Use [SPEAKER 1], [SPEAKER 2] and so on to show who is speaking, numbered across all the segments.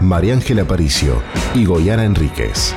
[SPEAKER 1] María Ángela Aparicio y Goyana Enríquez.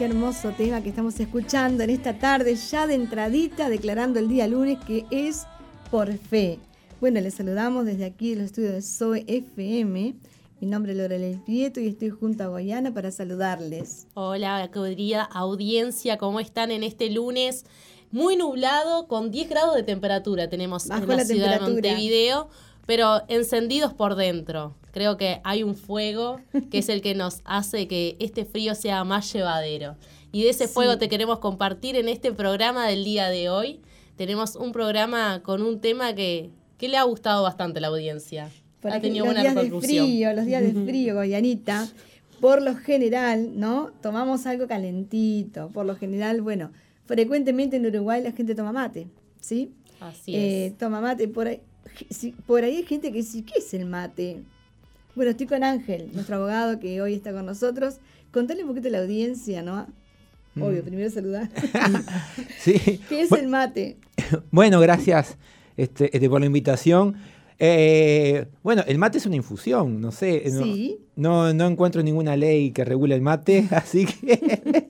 [SPEAKER 2] Qué hermoso tema que estamos escuchando en esta tarde, ya de entradita, declarando el día lunes que es por fe. Bueno, les saludamos desde aquí, los estudios de SOE FM. Mi nombre es Lorelei Prieto y estoy junto a Goyana para saludarles.
[SPEAKER 3] Hola, querida audiencia, ¿cómo están en este lunes? Muy nublado, con 10 grados de temperatura tenemos
[SPEAKER 2] Bajó
[SPEAKER 3] en la,
[SPEAKER 2] la
[SPEAKER 3] ciudad de. Montevideo, pero encendidos por dentro. Creo que hay un fuego que es el que nos hace que este frío sea más llevadero. Y de ese
[SPEAKER 2] Sí.
[SPEAKER 3] fuego te queremos compartir en este programa del día de hoy. Tenemos un programa con un tema que, que le ha gustado bastante a la audiencia.
[SPEAKER 2] Por
[SPEAKER 3] ha
[SPEAKER 2] aquí,
[SPEAKER 3] tenido
[SPEAKER 2] los
[SPEAKER 3] buena
[SPEAKER 2] días de frío, los días de frío, Goyanita, por lo general, ¿no? Tomamos algo calentito. Por lo general, bueno, frecuentemente en Uruguay la gente toma mate, ¿sí?
[SPEAKER 3] Así
[SPEAKER 2] Eh,
[SPEAKER 3] es.
[SPEAKER 2] toma mate. Por ahí, por ahí hay gente que dice, ¿qué es el mate? Bueno, estoy con Ángel, nuestro abogado que hoy está con nosotros. Contale un poquito a la audiencia, ¿no? Obvio, primero saludar.
[SPEAKER 4] Sí.
[SPEAKER 2] ¿Qué es el mate?
[SPEAKER 4] Bueno, gracias este, este, por la invitación. Eh, bueno, el mate es una infusión, no sé. No,
[SPEAKER 2] Sí.
[SPEAKER 4] no, no encuentro ninguna ley que regule el mate, así que.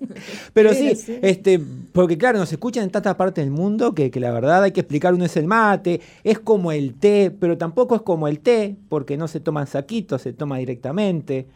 [SPEAKER 4] Pero sí, este, porque claro, nos escuchan en tanta parte del mundo que, que la verdad hay que explicar uno es el mate, es como el té, pero tampoco es como el té, porque no se toma en saquitos, se toma directamente.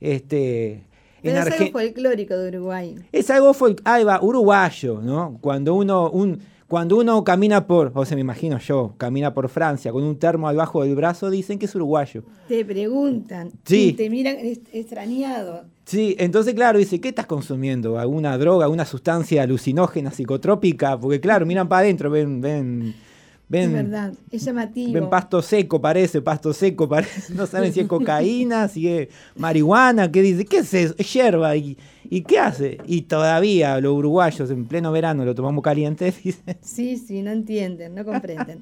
[SPEAKER 4] Este,
[SPEAKER 2] Pero es algo folclórico de Uruguay.
[SPEAKER 4] es algo fol- ahí va, uruguayo, ¿no? Cuando uno, un, cuando uno camina por, o sea, me imagino yo, camina por Francia con un termo al bajo del brazo, dicen que es uruguayo.
[SPEAKER 2] Te preguntan
[SPEAKER 4] Sí.
[SPEAKER 2] y te miran extrañado.
[SPEAKER 4] Sí, entonces, claro, dice, ¿qué estás consumiendo? ¿Alguna droga, alguna sustancia alucinógena, psicotrópica? Porque, claro, miran para adentro, ven, ven, ven,
[SPEAKER 2] es verdad, es llamativo.
[SPEAKER 4] ven pasto seco, parece, pasto seco, parece. No saben si es cocaína, si es marihuana, ¿qué dice? ¿Qué es eso? Es hierba. ¿Y, y qué hace? Y todavía los uruguayos en pleno verano lo tomamos caliente, dicen.
[SPEAKER 2] Sí, sí, no entienden, no comprenden.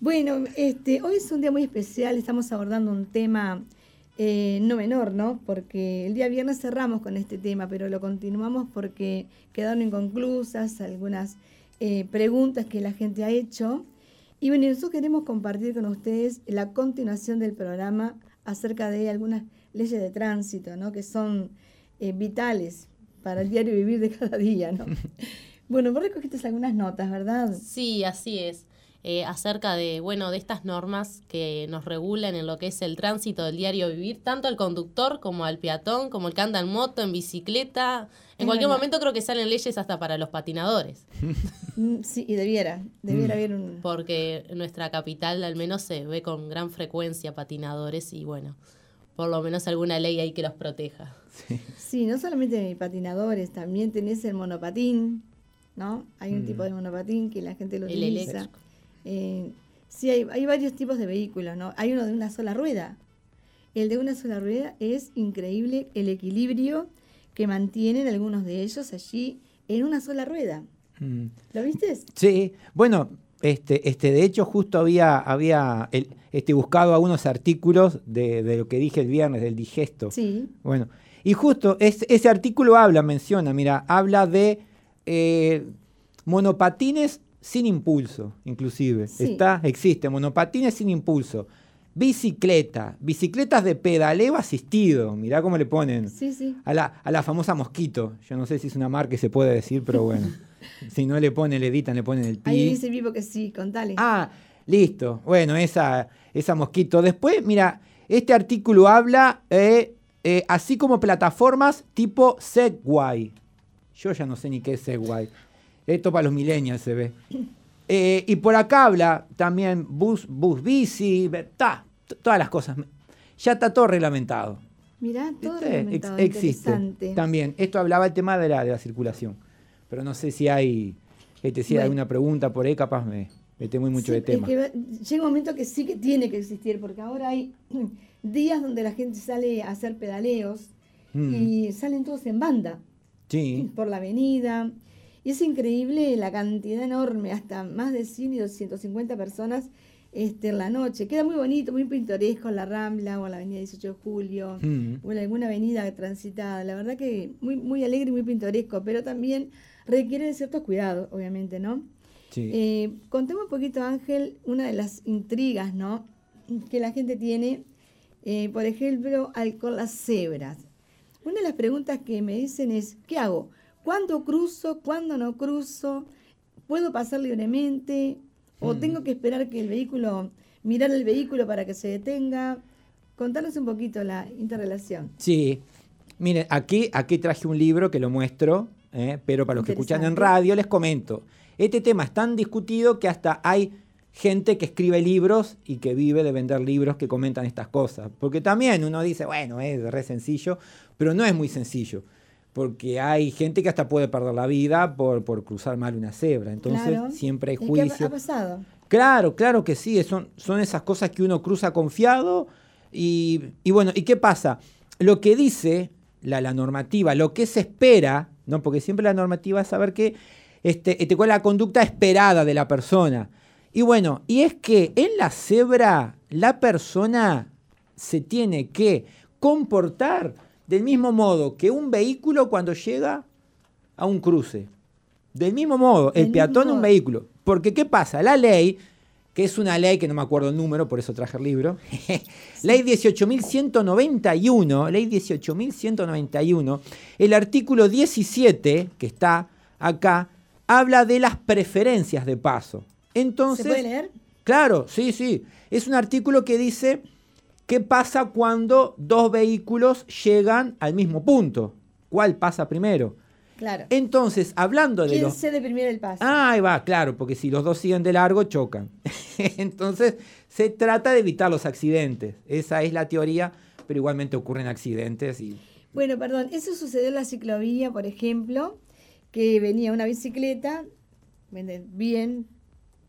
[SPEAKER 2] bueno, este, hoy es un día muy especial, estamos abordando un tema eh, no menor, ¿no? Porque el día viernes cerramos con este tema, pero lo continuamos porque quedaron inconclusas algunas eh, preguntas que la gente ha hecho. Y bueno, nosotros queremos compartir con ustedes la continuación del programa acerca de algunas leyes de tránsito, ¿no? Que son eh, vitales para el diario vivir de cada día, ¿no? Bueno, vos recogiste algunas notas, ¿verdad?
[SPEAKER 3] Sí, así es. Eh, acerca de, bueno, de estas normas que nos regulan en lo que es el tránsito del diario vivir, tanto al conductor como al peatón, como el que anda en moto, en bicicleta. En
[SPEAKER 2] Es
[SPEAKER 3] cualquier
[SPEAKER 2] verdad.
[SPEAKER 3] momento creo que salen leyes hasta para los patinadores,
[SPEAKER 2] Mm, Sí, y debiera, debiera haber un...
[SPEAKER 3] porque nuestra capital al menos se ve con gran frecuencia patinadores y bueno, por lo menos alguna ley ahí que los proteja.
[SPEAKER 2] Sí, no solamente patinadores, también tenés el monopatín, ¿no? Hay un tipo de monopatín que la gente lo
[SPEAKER 3] El
[SPEAKER 2] utiliza.
[SPEAKER 3] eléctrico.
[SPEAKER 2] Eh, sí, hay, hay varios tipos de vehículos, ¿no? Hay uno de una sola rueda. El de una sola rueda es increíble el equilibrio que mantienen algunos de ellos allí en una sola rueda.
[SPEAKER 4] Mm.
[SPEAKER 2] ¿Lo viste?
[SPEAKER 4] Sí, bueno, este, este, de hecho justo había, había el- este, buscado algunos artículos de, de lo que dije el viernes, del digesto.
[SPEAKER 2] Sí.
[SPEAKER 4] Bueno, y justo es- ese artículo habla, menciona, mira, habla de eh, monopatines sin impulso, inclusive.
[SPEAKER 2] Sí.
[SPEAKER 4] Está, existe, monopatines sin impulso. Bicicleta, bicicletas de pedaleo asistido, mirá cómo le ponen.
[SPEAKER 2] Sí, sí.
[SPEAKER 4] A la, a la famosa Mosquito. Yo no sé si es una marca que se puede decir, pero bueno. si no le ponen, le editan, le ponen el pi.
[SPEAKER 2] Ahí dice vivo que sí, contale.
[SPEAKER 4] Ah, listo. Bueno, esa, esa Mosquito. Después, mira, este artículo habla eh, eh, así como plataformas tipo Segway. Yo ya no sé ni qué es Segway. Esto para los millennials se ve. Eh, y por acá habla también bus, bus bici, ta, todas las cosas. Ya está todo reglamentado.
[SPEAKER 2] Mirá, todo
[SPEAKER 4] ¿Viste?
[SPEAKER 2] reglamentado,
[SPEAKER 4] Ex- existe. También. Esto hablaba el tema de la, de la circulación. Pero no sé si hay, este, si hay
[SPEAKER 2] Bueno.
[SPEAKER 4] alguna pregunta por ahí, capaz me mete muy mucho
[SPEAKER 2] Sí,
[SPEAKER 4] de
[SPEAKER 2] es
[SPEAKER 4] tema.
[SPEAKER 2] que va- llega un momento que sí que tiene que existir, porque ahora hay días donde la gente sale a hacer pedaleos
[SPEAKER 4] Mm.
[SPEAKER 2] y salen todos en banda
[SPEAKER 4] Sí,
[SPEAKER 2] por la avenida. Y es increíble la cantidad enorme, hasta más de 100 y 250 personas este, en la noche. Queda muy bonito, muy pintoresco en la Rambla o en la avenida 18 de Julio
[SPEAKER 4] Mm.
[SPEAKER 2] o en alguna avenida transitada. La verdad que muy, muy alegre y muy pintoresco, pero también requiere de ciertos cuidados, obviamente, ¿no?
[SPEAKER 4] sí.
[SPEAKER 2] Eh, contame un poquito, Ángel, una de las intrigas, ¿no? Que la gente tiene, eh, por ejemplo, al, con las cebras. Una de las preguntas que me dicen es, ¿qué hago? ¿Cuándo cruzo? ¿Cuándo no cruzo? ¿Puedo pasar libremente? ¿O
[SPEAKER 4] Mm.
[SPEAKER 2] tengo que esperar que el vehículo, mirar el vehículo para que se detenga? Contanos un poquito la interrelación.
[SPEAKER 4] Sí. Miren, aquí, aquí traje un libro que lo muestro, ¿eh? pero para los que escuchan en radio les comento. Este tema es tan discutido que hasta hay gente que escribe libros y que vive de vender libros que comentan estas cosas. Porque también uno dice, bueno, es re sencillo, pero no es muy sencillo. Porque hay gente que hasta puede perder la vida por, por cruzar mal una cebra. Entonces
[SPEAKER 2] Claro.
[SPEAKER 4] siempre hay
[SPEAKER 2] ¿Y qué
[SPEAKER 4] juicio.
[SPEAKER 2] ha pasado?
[SPEAKER 4] Claro, claro que sí, son, son esas cosas que uno cruza confiado y, y bueno, ¿y qué pasa? Lo que dice la, la normativa, lo que se espera, ¿no? porque siempre la normativa es saber que, este, este, cuál es la conducta esperada de la persona. Y bueno, y es que en la cebra la persona se tiene que comportar del mismo modo que un vehículo cuando llega a un cruce. Del mismo modo, el
[SPEAKER 2] Del
[SPEAKER 4] peatón un vehículo. Porque ¿qué pasa? La ley, que es una ley que no me acuerdo el número, por eso traje el libro, ley 18.191, ley 18.191, el artículo 17, que está acá, habla de las preferencias de paso. Entonces,
[SPEAKER 2] ¿Se puede leer?
[SPEAKER 4] Claro, sí, sí. Es un artículo que dice qué pasa cuando dos vehículos llegan al mismo punto. ¿Cuál pasa primero?
[SPEAKER 2] Claro.
[SPEAKER 4] Entonces, hablando de
[SPEAKER 2] ¿Quién
[SPEAKER 4] los...
[SPEAKER 2] cede primero el paso?
[SPEAKER 4] Ah, ahí va, claro, porque si los dos siguen de largo, chocan. Entonces, se trata de evitar los accidentes. Esa es la teoría, pero igualmente ocurren accidentes y...
[SPEAKER 2] Bueno, perdón, eso sucedió en la ciclovía, por ejemplo, que venía una bicicleta, bien,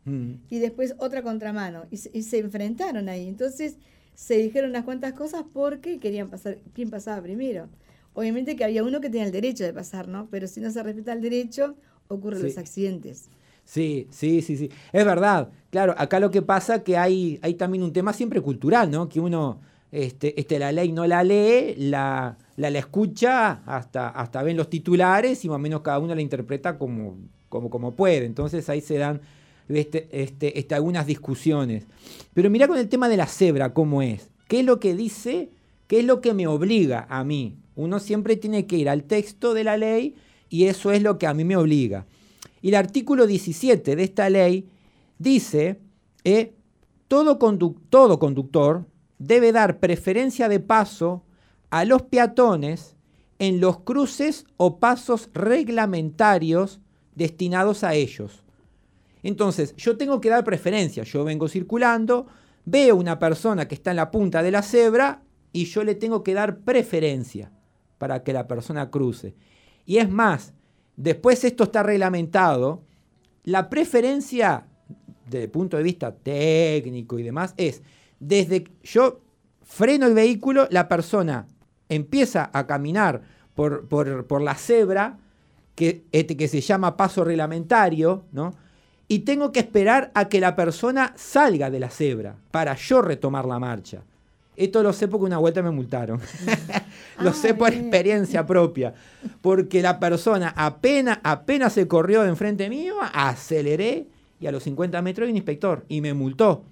[SPEAKER 4] Mm,
[SPEAKER 2] y después otra contramano, y se, y se enfrentaron ahí. Entonces se dijeron unas cuantas cosas porque querían pasar, quién pasaba primero. Obviamente que había uno que tenía el derecho de pasar, ¿no? Pero si no se respeta el derecho, ocurren
[SPEAKER 4] Sí.
[SPEAKER 2] los accidentes.
[SPEAKER 4] Sí, sí, sí, sí. Es verdad. Claro, acá lo que pasa que hay, hay también un tema siempre cultural, ¿no? Que uno, este, este, la ley no la lee, la, la, la escucha, hasta, hasta ven los titulares y más o menos cada uno la interpreta como, como, como puede. Entonces ahí se dan este, este, este, algunas discusiones. Pero mira con el tema de la cebra, ¿cómo es? ¿Qué es lo que dice? ¿Qué es lo que me obliga a mí? Uno siempre tiene que ir al texto de la ley y eso es lo que a mí me obliga. Y el artículo 17 de esta ley dice, eh, todo conductor debe dar preferencia de paso a los peatones en los cruces o pasos reglamentarios destinados a ellos. Entonces, yo tengo que dar preferencia. Yo vengo circulando, veo una persona que está en la punta de la cebra y yo le tengo que dar preferencia para que la persona cruce. Y es más, después esto está reglamentado, la preferencia desde el punto de vista técnico y demás es, desde que yo freno el vehículo, la persona empieza a caminar por, la cebra, que, este, que se llama paso reglamentario, ¿no? Y tengo que esperar a que la persona salga de la cebra para yo retomar la marcha. Esto lo sé porque una vuelta me multaron. lo sé por experiencia propia. Porque la persona apenas, apenas se corrió de enfrente mío, aceleré y a los 50 metros hay un inspector y me multó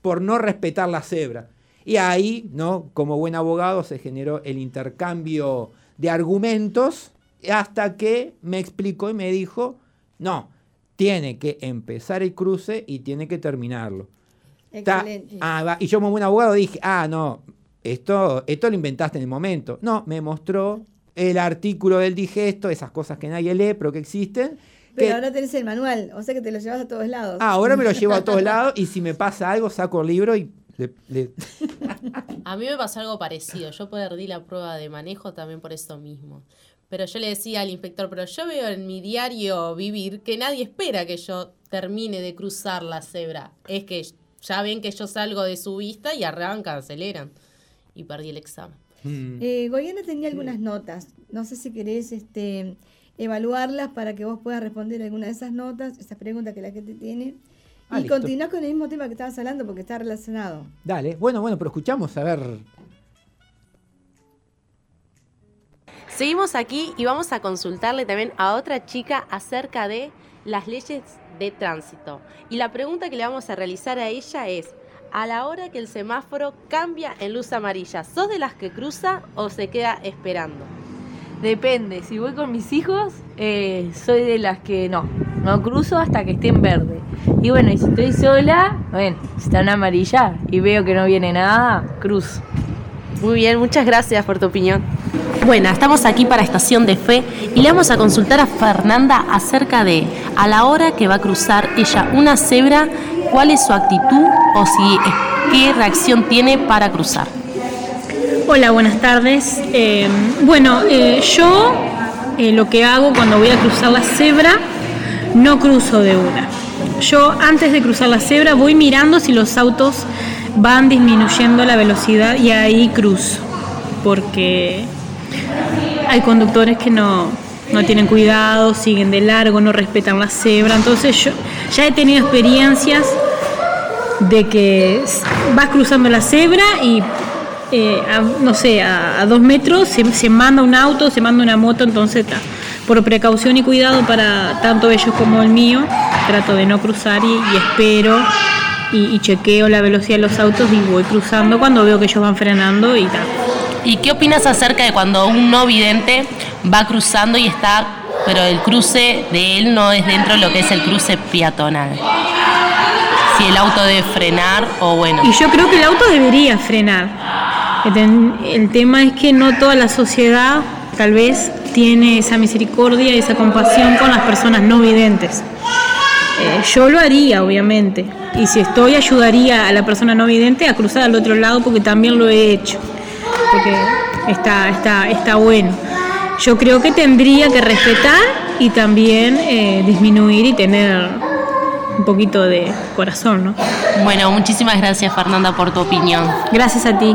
[SPEAKER 4] por no respetar la cebra. Y ahí, ¿no? Como buen abogado, se generó el intercambio de argumentos hasta que me explicó y me dijo, no, tiene que empezar el cruce y tiene que terminarlo. Ta-
[SPEAKER 2] Excelente.
[SPEAKER 4] ah, va. Y yo como buen abogado dije, ah, no, esto, esto lo inventaste en el momento. No, me mostró el artículo del digesto, esas cosas que nadie lee, pero que existen.
[SPEAKER 2] Pero
[SPEAKER 4] que-
[SPEAKER 2] ahora tenés el manual, o sea que te lo llevas a todos lados.
[SPEAKER 4] Ah, ahora me lo llevo a todos lados y si me pasa algo saco el libro y Le- le-
[SPEAKER 3] A mí me pasó algo parecido. Yo perdí la prueba de manejo también por eso mismo. Pero yo le decía al inspector, pero yo veo en mi diario vivir que nadie espera que yo termine de cruzar la cebra. Es que ya ven que yo salgo de su vista y arrancan, aceleran. Y perdí el examen.
[SPEAKER 4] Mm.
[SPEAKER 2] Eh, Goyana tenía algunas notas. No sé si querés este, evaluarlas para que vos puedas responder alguna de esas notas, esas preguntas que la gente tiene.
[SPEAKER 4] Ah,
[SPEAKER 2] y
[SPEAKER 4] listo.
[SPEAKER 2] continuar con el mismo tema que estabas hablando porque está relacionado.
[SPEAKER 4] Dale, bueno, bueno, pero escuchamos, a ver.
[SPEAKER 3] Seguimos aquí y vamos a consultarle también a otra chica acerca de las leyes de tránsito. Y la pregunta que le vamos a realizar a ella es, a la hora que el semáforo cambia en luz amarilla, ¿sos de las que cruza o se queda esperando?
[SPEAKER 5] Depende, si voy con mis hijos, eh, soy de las que no, no cruzo hasta que esté en verde. Y bueno, y si estoy sola, bueno, si está en amarilla y veo que no viene nada, cruzo.
[SPEAKER 3] Muy bien, muchas gracias por tu opinión. Bueno, estamos aquí para Estación de Fe y le vamos a consultar a Fernanda acerca de, a la hora que va a cruzar ella una cebra, cuál es su actitud o si qué reacción tiene para cruzar.
[SPEAKER 6] Hola, buenas tardes. Eh, bueno, eh, yo eh, lo que hago cuando voy a cruzar la cebra, no cruzo de una. Yo antes de cruzar la cebra voy mirando si los autos van disminuyendo la velocidad y ahí cruzo. Porque hay conductores que no, no tienen cuidado, siguen de largo, no respetan la cebra. Entonces yo ya he tenido experiencias de que vas cruzando la cebra y eh, a, no sé, a, dos metros se, se manda un auto, se manda una moto, entonces ta, por precaución y cuidado para tanto ellos como el mío, trato de no cruzar y espero y, y chequeo la velocidad de los autos y voy cruzando cuando veo que ellos van frenando y tal.
[SPEAKER 3] ¿Y qué opinas acerca de cuando un no vidente va cruzando y está, pero el cruce de él no es dentro de lo que es el cruce peatonal? Si el auto debe frenar o bueno.
[SPEAKER 6] Y yo creo que el auto debería frenar. El tema es que no toda la sociedad tal vez tiene esa misericordia y esa compasión con las personas no videntes. Eh, yo lo haría, obviamente. Y si estoy, ayudaría a la persona no vidente a cruzar al otro lado porque también lo he hecho. Porque está, está, está bueno. Yo creo que tendría que respetar y también eh, disminuir y tener un poquito de corazón, ¿no?
[SPEAKER 3] Bueno, muchísimas gracias Fernanda por tu opinión.
[SPEAKER 6] Gracias a ti.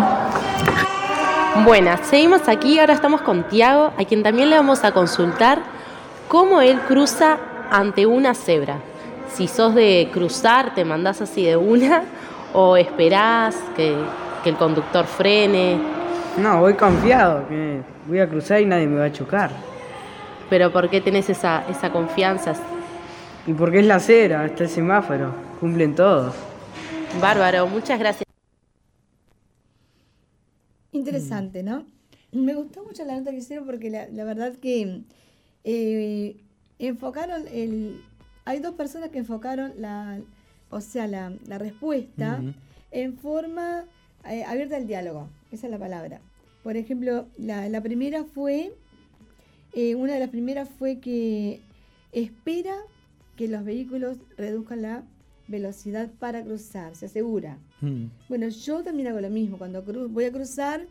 [SPEAKER 3] Buenas, seguimos aquí, ahora estamos con Tiago, a quien también le vamos a consultar cómo él cruza ante una cebra. Si sos de cruzar, te mandás así de una, o esperás que, que el conductor frene,
[SPEAKER 7] No, voy confiado, que voy a cruzar y nadie me va a chocar.
[SPEAKER 3] pero ¿por qué tenés esa, esa confianza?
[SPEAKER 7] Y porque es la cera, está el semáforo, cumplen todos.
[SPEAKER 3] Bárbaro, muchas gracias.
[SPEAKER 2] Interesante, ¿no? Me gustó mucho la nota que hicieron porque la, la verdad que eh, enfocaron el... Hay dos personas que enfocaron la, o sea, la, la respuesta en forma eh, abierta al diálogo. Esa es la palabra. Por ejemplo, la, la primera fue, eh, una de las primeras fue que espera que los vehículos reduzcan la velocidad para cruzar, se asegura.
[SPEAKER 4] Mm.
[SPEAKER 2] Bueno, yo también hago lo mismo. Cuando cru- voy a cruzar,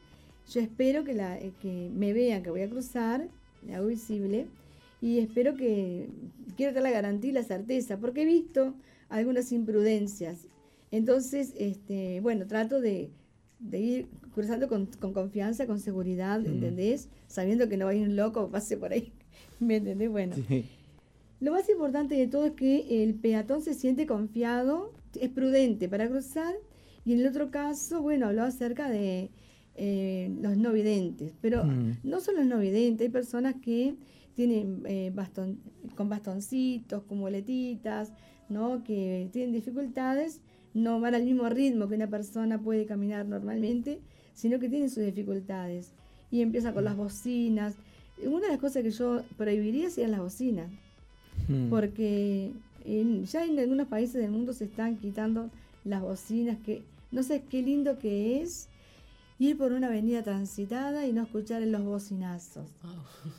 [SPEAKER 2] yo espero que, la, eh, que me vean que voy a cruzar, me hago visible, y espero que, quiero tener la garantía y la certeza, porque he visto algunas imprudencias. Entonces, este, bueno, trato de, de ir cruzando con, con confianza, con seguridad, ¿entendés? Sabiendo que no va a ir un loco, pase por ahí. ¿Me entendés? Bueno.
[SPEAKER 4] Sí.
[SPEAKER 2] Lo más importante de todo es que el peatón se siente confiado, es prudente para cruzar, y en el otro caso, bueno, habló acerca de eh, los no videntes, pero
[SPEAKER 4] Mm.
[SPEAKER 2] no son los no videntes, hay personas que tienen eh, bastón, con bastoncitos, con boletitas, ¿no? que tienen dificultades, no van al mismo ritmo que una persona puede caminar normalmente, sino que tienen sus dificultades. Y empieza con las bocinas. Una de las cosas que yo prohibiría serían las bocinas
[SPEAKER 4] Mm.
[SPEAKER 2] porque en- ya en algunos países del mundo se están quitando las bocinas, que no sé qué lindo que es ir por una avenida transitada y no escuchar los bocinazos.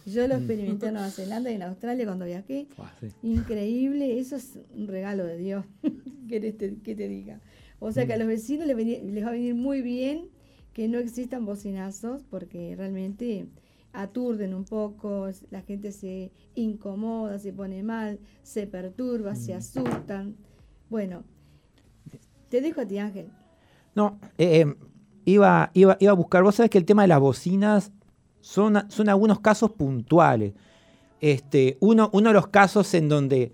[SPEAKER 2] Yo lo experimenté en Nueva Zelanda y en Australia cuando viajé.
[SPEAKER 4] Sí.
[SPEAKER 2] Increíble, eso es un regalo de Dios. ¿Querés te- que te diga? O sea que
[SPEAKER 4] Mm.
[SPEAKER 2] a los vecinos les, va a venir muy bien que no existan bocinazos porque realmente aturden un poco, la gente se incomoda, se pone mal, se perturba, se
[SPEAKER 4] Mm.
[SPEAKER 2] asustan. Bueno, te dejo a ti Ángel.
[SPEAKER 4] No, eh, eh, iba, iba, iba a buscar, vos sabés que el tema de las bocinas son, son algunos casos puntuales. Este, uno, uno de los casos en donde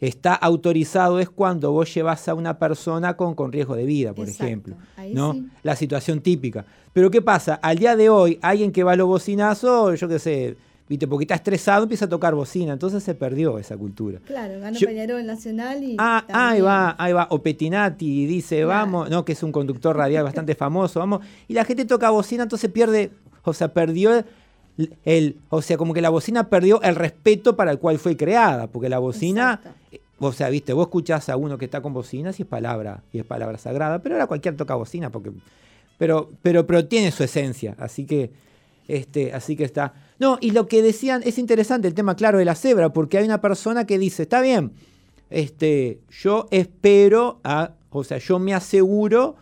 [SPEAKER 4] está autorizado es cuando vos llevas a una persona con, con riesgo de vida, por
[SPEAKER 2] Exacto,
[SPEAKER 4] ejemplo.
[SPEAKER 2] ahí
[SPEAKER 4] ¿no?
[SPEAKER 2] sí.
[SPEAKER 4] La situación típica. Pero ¿qué pasa? Al día de hoy, alguien que va a los bocinazos, yo qué sé, viste, porque está estresado, empieza a tocar bocina. Entonces se perdió esa cultura.
[SPEAKER 2] Claro, ganó
[SPEAKER 4] Yo-
[SPEAKER 2] Peñarol Nacional y
[SPEAKER 4] Ah, ahí va, ahí va. O Pettinati dice,
[SPEAKER 2] Claro.
[SPEAKER 4] vamos, no, que es un conductor radial bastante famoso, vamos. Y la gente toca bocina, entonces pierde, o sea, perdió el, el- o sea, como que la bocina perdió el respeto para el cual fue creada, porque la bocina,
[SPEAKER 2] Exacto.
[SPEAKER 4] eh, o sea, viste, vos escuchás a uno que está con bocinas y es palabra, y es palabra sagrada, pero ahora cualquier toca bocina, porque, pero, pero, pero tiene su esencia, así que, este, así que está. No, y lo que decían, es interesante el tema, claro, de la cebra, porque hay una persona que dice, está bien, este, yo espero, a, o sea, yo me aseguro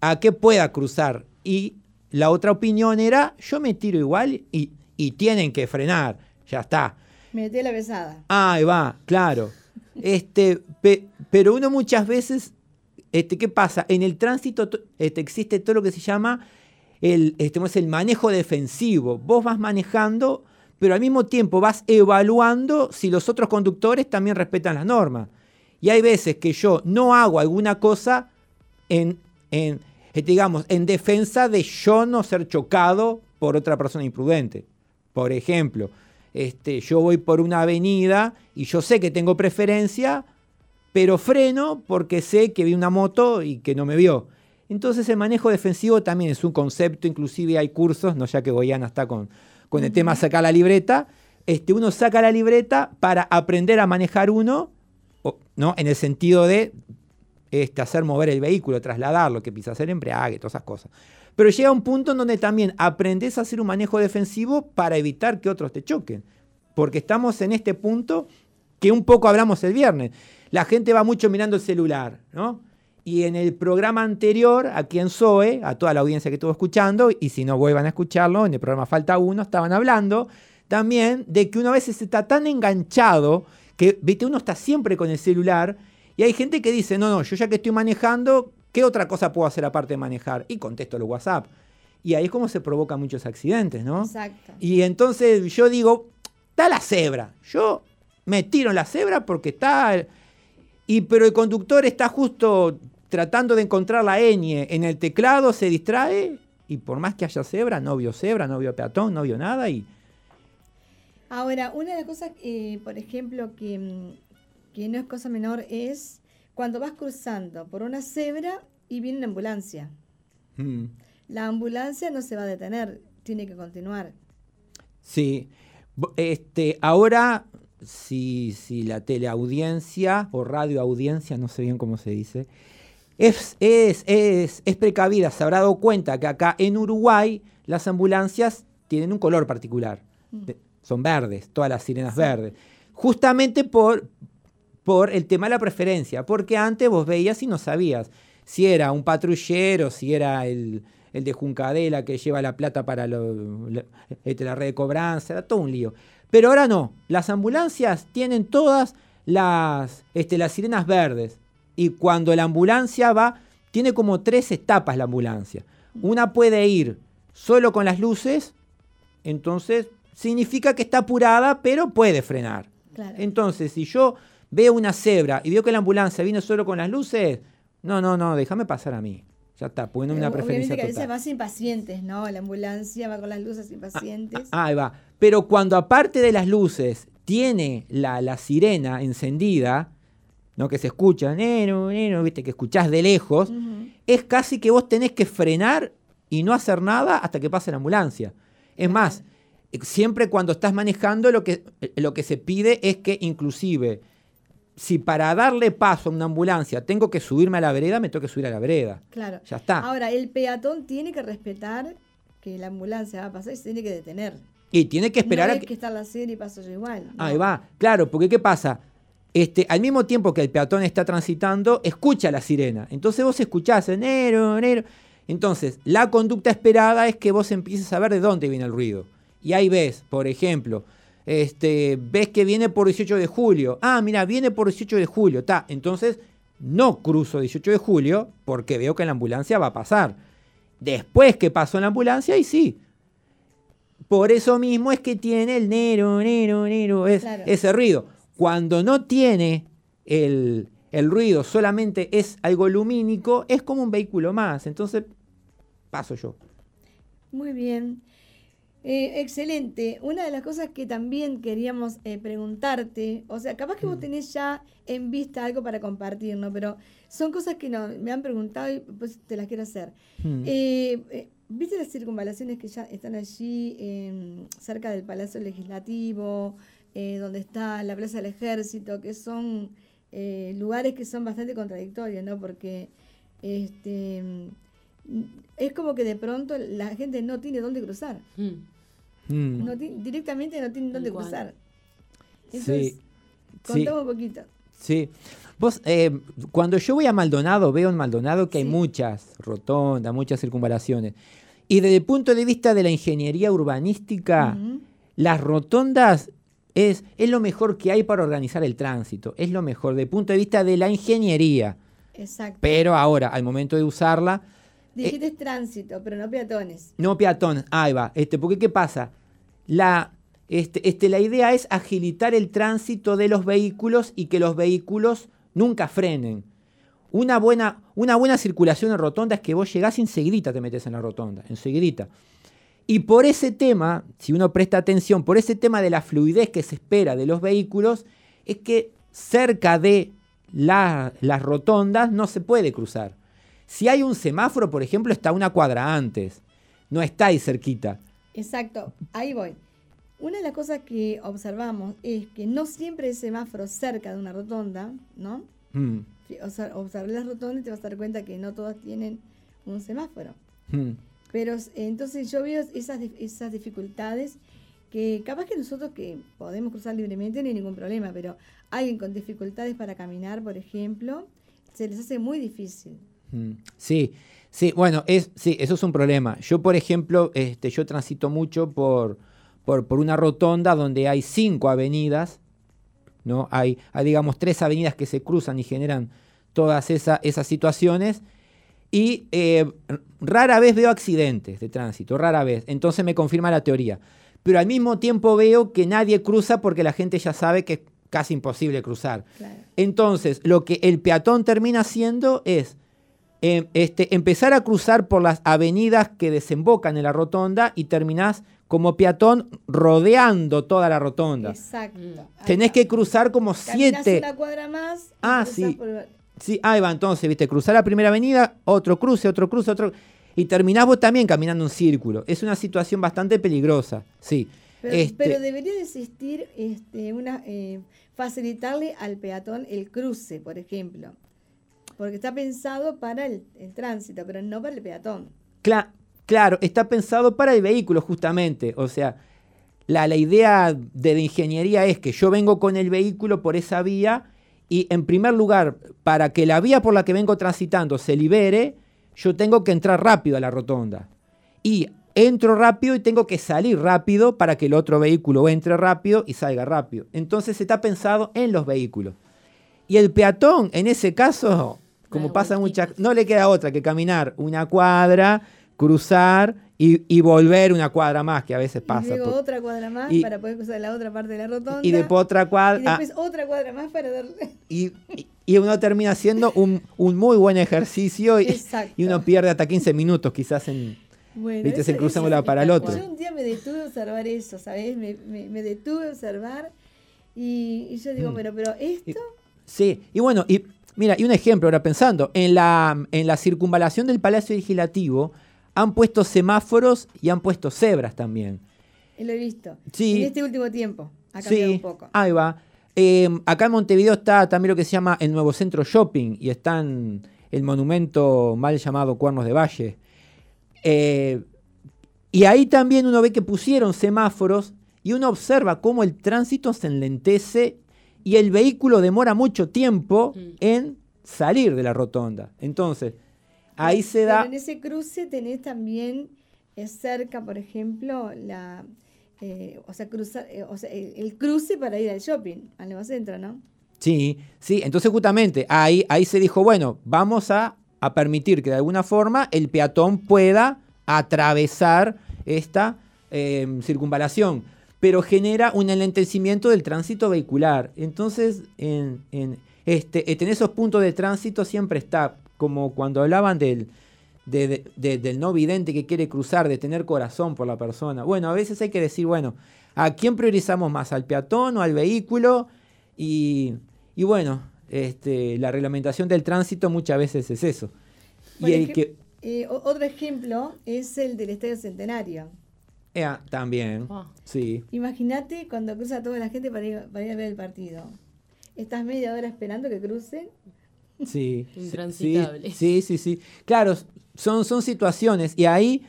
[SPEAKER 4] a que pueda cruzar. Y la otra opinión era, yo me tiro igual y, y tienen que frenar, ya está.
[SPEAKER 2] Mete la besada.
[SPEAKER 4] Ahí va, claro. Este, pe- pero uno muchas veces, este, ¿qué pasa? En el tránsito to- este, existe todo lo que se llama el, este, es el manejo defensivo. Vos vas manejando, pero al mismo tiempo vas evaluando si los otros conductores también respetan las normas. Y hay veces que yo no hago alguna cosa en, en, eh, digamos, en defensa de yo no ser chocado por otra persona imprudente. Por ejemplo, este, yo voy por una avenida y yo sé que tengo preferencia, pero freno porque sé que vi una moto y que no me vio. Entonces el manejo defensivo también es un concepto, inclusive hay cursos, no ya que Goyana está con, con el tema sacar la libreta, este, uno saca la libreta para aprender a manejar uno, ¿no? en el sentido de este, hacer mover el vehículo, trasladarlo, que pisa hacer embriague, todas esas cosas. Pero llega un punto en donde también aprendes a hacer un manejo defensivo para evitar que otros te choquen. Porque estamos en este punto que un poco hablamos el viernes. La gente va mucho mirando el celular, ¿no? Y en el programa anterior, aquí en SOE, a toda la audiencia que estuvo escuchando, y si no vuelvan a escucharlo, en el programa Falta Uno, estaban hablando también de que uno a veces está tan enganchado que, viste, uno está siempre con el celular y hay gente que dice, no, no, yo ya que estoy manejando, ¿qué otra cosa puedo hacer aparte de manejar? Y contesto los WhatsApp. Y ahí es como se provocan muchos accidentes, ¿no?
[SPEAKER 2] Exacto.
[SPEAKER 4] Y entonces yo digo, está la cebra. Yo me tiro en la cebra porque está... Y, pero el conductor está justo tratando de encontrar la ñ en el teclado, se distrae y por más que haya cebra, no vio cebra, no vio peatón, no vio nada y...
[SPEAKER 2] Ahora, una de las cosas, eh, por ejemplo, que, mm, que no es cosa menor es cuando vas cruzando por una cebra y viene una ambulancia.
[SPEAKER 4] mm,
[SPEAKER 2] La ambulancia no se va a detener, tiene que continuar.
[SPEAKER 4] Sí. Este, ahora, si, si la teleaudiencia o radioaudiencia, no sé bien cómo se dice, es, es, es, es precavida, se habrá dado cuenta que acá en Uruguay las ambulancias tienen un color particular. De- Son verdes, todas las sirenas verdes. Justamente por, por el tema de la preferencia, porque antes vos veías y no sabías si era un patrullero, si era el, el de Juncadela que lleva la plata para lo- la, este, la red de cobranza, era todo un lío. Pero ahora no, las ambulancias tienen todas las, este, las sirenas verdes. Y cuando la ambulancia va, tiene como tres etapas la ambulancia. Una puede ir solo con las luces, entonces significa que está apurada, pero puede frenar.
[SPEAKER 2] Claro.
[SPEAKER 4] Entonces, si yo veo una cebra y veo que la ambulancia viene solo con las luces, no, no, no, déjame pasar a mí. Ya está, poniendo una preferencia
[SPEAKER 2] Obviamente que a veces vas impacientes, ¿no? La ambulancia va con las luces impacientes.
[SPEAKER 4] Ah, ahí va. Pero cuando aparte de las luces tiene la, la sirena encendida, ¿no? Que se escucha, viste, que escuchás de lejos, es casi que vos tenés que frenar y no hacer nada hasta que pase la ambulancia. Es más, eh, siempre cuando estás manejando lo que, eh, lo que se pide es que inclusive, si para darle paso a una ambulancia tengo que subirme a la vereda, me tengo que subir a la vereda.
[SPEAKER 2] Claro.
[SPEAKER 4] Ya está.
[SPEAKER 2] Ahora, el peatón tiene que respetar que la ambulancia va a pasar y se tiene que detener.
[SPEAKER 4] Y tiene que esperar
[SPEAKER 2] no
[SPEAKER 4] a que...
[SPEAKER 2] que está la serie y paso yo igual. no.
[SPEAKER 4] Ahí va, claro, porque ¿qué pasa? este, al mismo tiempo que el peatón está transitando, escucha la sirena. Entonces vos escuchás, enero, enero. Entonces, la conducta esperada es que vos empieces a ver de dónde viene el ruido. Y ahí ves, por ejemplo, este, ves que viene por 18 de julio. Ah, mira, viene por 18 de julio. Ta. Entonces, no cruzo 18 de julio porque veo que la ambulancia va a pasar. Después que pasó la ambulancia, y sí. Por eso mismo es que tiene el nero, nero, nero, es,
[SPEAKER 2] Claro.
[SPEAKER 4] ese ruido. Cuando no tiene el, el ruido, solamente es algo lumínico, es como un vehículo más. Entonces, paso yo.
[SPEAKER 2] Muy bien. Eh, excelente. Una de las cosas que también queríamos eh, preguntarte, o sea, capaz que
[SPEAKER 4] Mm.
[SPEAKER 2] vos tenés ya en vista algo para compartir, ¿no? Pero son cosas que no, me han preguntado y pues te las quiero hacer.
[SPEAKER 4] Mm.
[SPEAKER 2] Eh, ¿Viste las circunvalaciones que ya están allí em, cerca del Palacio Legislativo, eh, donde está la Plaza del Ejército, que son eh, lugares que son bastante contradictorios, ¿no? Porque este, es como que de pronto la gente no tiene dónde cruzar.
[SPEAKER 3] Mm.
[SPEAKER 4] Mm.
[SPEAKER 2] No ti- directamente no tienen dónde cruzar.
[SPEAKER 4] Sí,
[SPEAKER 2] Entonces,
[SPEAKER 4] sí.
[SPEAKER 2] contame un poquito.
[SPEAKER 4] Sí. Vos, eh, cuando yo voy a Maldonado, veo en Maldonado que
[SPEAKER 2] Sí.
[SPEAKER 4] hay muchas rotondas, muchas circunvalaciones. Y desde el punto de vista de la ingeniería urbanística, las rotondas es, es lo mejor que hay para organizar el tránsito. Es lo mejor desde el punto de vista de la ingeniería.
[SPEAKER 2] Exacto.
[SPEAKER 4] Pero ahora, al momento de usarla,
[SPEAKER 2] Dijiste es tránsito, pero no peatones.
[SPEAKER 4] no peatón, ahí va. Este, porque ¿qué pasa? La, este, este, la idea es agilitar el tránsito de los vehículos y que los vehículos nunca frenen. Una buena, una buena circulación en rotonda es que vos llegás y enseguidita te metes en la rotonda, enseguidita. Y por ese tema, si uno presta atención, por ese tema de la fluidez que se espera de los vehículos, es que cerca de la- las rotondas no se puede cruzar. Si hay un semáforo, por ejemplo, está una cuadra antes, no está ahí cerquita.
[SPEAKER 2] Exacto, ahí voy. Una de las cosas que observamos es que no siempre hay semáforo cerca de una rotonda, ¿no?
[SPEAKER 4] Mm,
[SPEAKER 2] Si- O sea, observar las rotondas y te vas a dar cuenta que no todas tienen un semáforo.
[SPEAKER 4] mm.
[SPEAKER 2] Pero entonces yo veo esas, esas dificultades que capaz que nosotros que podemos cruzar libremente no hay ningún problema, pero alguien con dificultades para caminar, por ejemplo, se les hace muy difícil.
[SPEAKER 4] Mm, Sí, sí, bueno, es, sí, eso es un problema. Yo, por ejemplo, este, yo transito mucho por, por, por una rotonda donde hay cinco avenidas, ¿no? Hay, hay, digamos, tres avenidas que se cruzan y generan todas esa- esas situaciones. Y eh, rara vez veo accidentes de tránsito, rara vez. Entonces me confirma la teoría. Pero al mismo tiempo veo que nadie cruza porque la gente ya sabe que es casi imposible cruzar.
[SPEAKER 2] Claro.
[SPEAKER 4] Entonces, lo que el peatón termina haciendo es eh, este, empezar a cruzar por las avenidas que desembocan en la rotonda y terminás como peatón rodeando toda la rotonda.
[SPEAKER 2] Exacto. Ahí
[SPEAKER 4] Tenés que cruzar como
[SPEAKER 2] Caminás
[SPEAKER 4] siete.
[SPEAKER 2] una cuadra más.
[SPEAKER 4] Ah, sí.
[SPEAKER 2] por-
[SPEAKER 4] Sí, ahí va, entonces, viste, cruzar la primera avenida, otro cruce, otro cruce, otro. Y terminás vos también caminando un círculo. Es una situación bastante peligrosa, sí.
[SPEAKER 2] Pero,
[SPEAKER 4] Este,
[SPEAKER 2] pero debería de existir este, una eh, facilitarle al peatón el cruce, por ejemplo. Porque está pensado para el, el tránsito, pero no para el peatón.
[SPEAKER 4] Cla- claro, está pensado para el vehículo justamente. O sea, la, la idea de la ingeniería es que yo vengo con el vehículo por esa vía y en primer lugar, para que la vía por la que vengo transitando se libere, yo tengo que entrar rápido a la rotonda. Y entro rápido y tengo que salir rápido para que el otro vehículo entre rápido y salga rápido. Entonces está pensado en los vehículos. Y el peatón, en ese caso, como pasa muchas, no le queda otra que caminar una cuadra, cruzar y, y volver una cuadra más, que a veces pasa.
[SPEAKER 2] y luego
[SPEAKER 4] por-
[SPEAKER 2] otra cuadra más
[SPEAKER 4] y-
[SPEAKER 2] para poder cruzar la otra parte de la rotonda.
[SPEAKER 4] y después otra
[SPEAKER 2] y
[SPEAKER 4] cuadra. ah,
[SPEAKER 2] después otra cuadra más para darle.
[SPEAKER 4] y, y- y uno termina haciendo un, un muy buen ejercicio y, y uno pierde hasta 15 minutos quizás en...
[SPEAKER 2] Bueno,
[SPEAKER 4] Viste, se
[SPEAKER 2] eso-
[SPEAKER 4] un lado para el otro.
[SPEAKER 2] Yo un día me detuve a observar eso, ¿sabes? Me, me- me detuve a observar y, y yo digo,
[SPEAKER 4] Mm.
[SPEAKER 2] bueno, pero esto,
[SPEAKER 4] Sí, y bueno, y mira, y un ejemplo ahora pensando, en la, en la circunvalación del Palacio Legislativo han puesto semáforos y han puesto cebras también.
[SPEAKER 2] eh, lo he visto.
[SPEAKER 4] Sí.
[SPEAKER 2] En este último tiempo ha cambiado un poco.
[SPEAKER 4] ahí va. Eh, acá en Montevideo está también lo que se llama el nuevo centro shopping y están el monumento mal llamado Cuernos de Valle. Eh, y ahí también uno ve que pusieron semáforos y uno observa cómo el tránsito se enlentece y el vehículo demora mucho tiempo
[SPEAKER 3] Mm.
[SPEAKER 4] en salir de la rotonda. Entonces, ahí se
[SPEAKER 2] Pero
[SPEAKER 4] da...
[SPEAKER 2] en ese cruce tenés también eh, cerca, por ejemplo, la, eh, o sea, cruzar, eh, o sea, el, el cruce para ir al shopping, al nuevo centro, ¿no?
[SPEAKER 4] Sí, sí, entonces justamente ahí, ahí se dijo, bueno, vamos a, a permitir que de alguna forma el peatón pueda atravesar esta eh, circunvalación, pero genera un enlentecimiento del tránsito vehicular. Entonces, en, en, este, en esos puntos de tránsito siempre está, como cuando hablaban del, de- de- de- del no vidente que quiere cruzar, de tener corazón por la persona. Bueno, a veces hay que decir, bueno, ¿a quién priorizamos más? ¿Al peatón o al vehículo? Y, y bueno, este, la reglamentación del tránsito muchas veces es eso.
[SPEAKER 2] Por
[SPEAKER 4] y el que...
[SPEAKER 2] eh, otro ejemplo es el del Estadio Centenario.
[SPEAKER 4] Eh, también,
[SPEAKER 3] Ah.
[SPEAKER 4] sí.
[SPEAKER 2] Imagínate cuando cruza toda la gente para ir, para ir a ver el partido. Estás media hora esperando que crucen.
[SPEAKER 4] Sí, sí,
[SPEAKER 3] Intransitable.
[SPEAKER 4] Sí, sí, sí. Claro, son, son situaciones. Y ahí,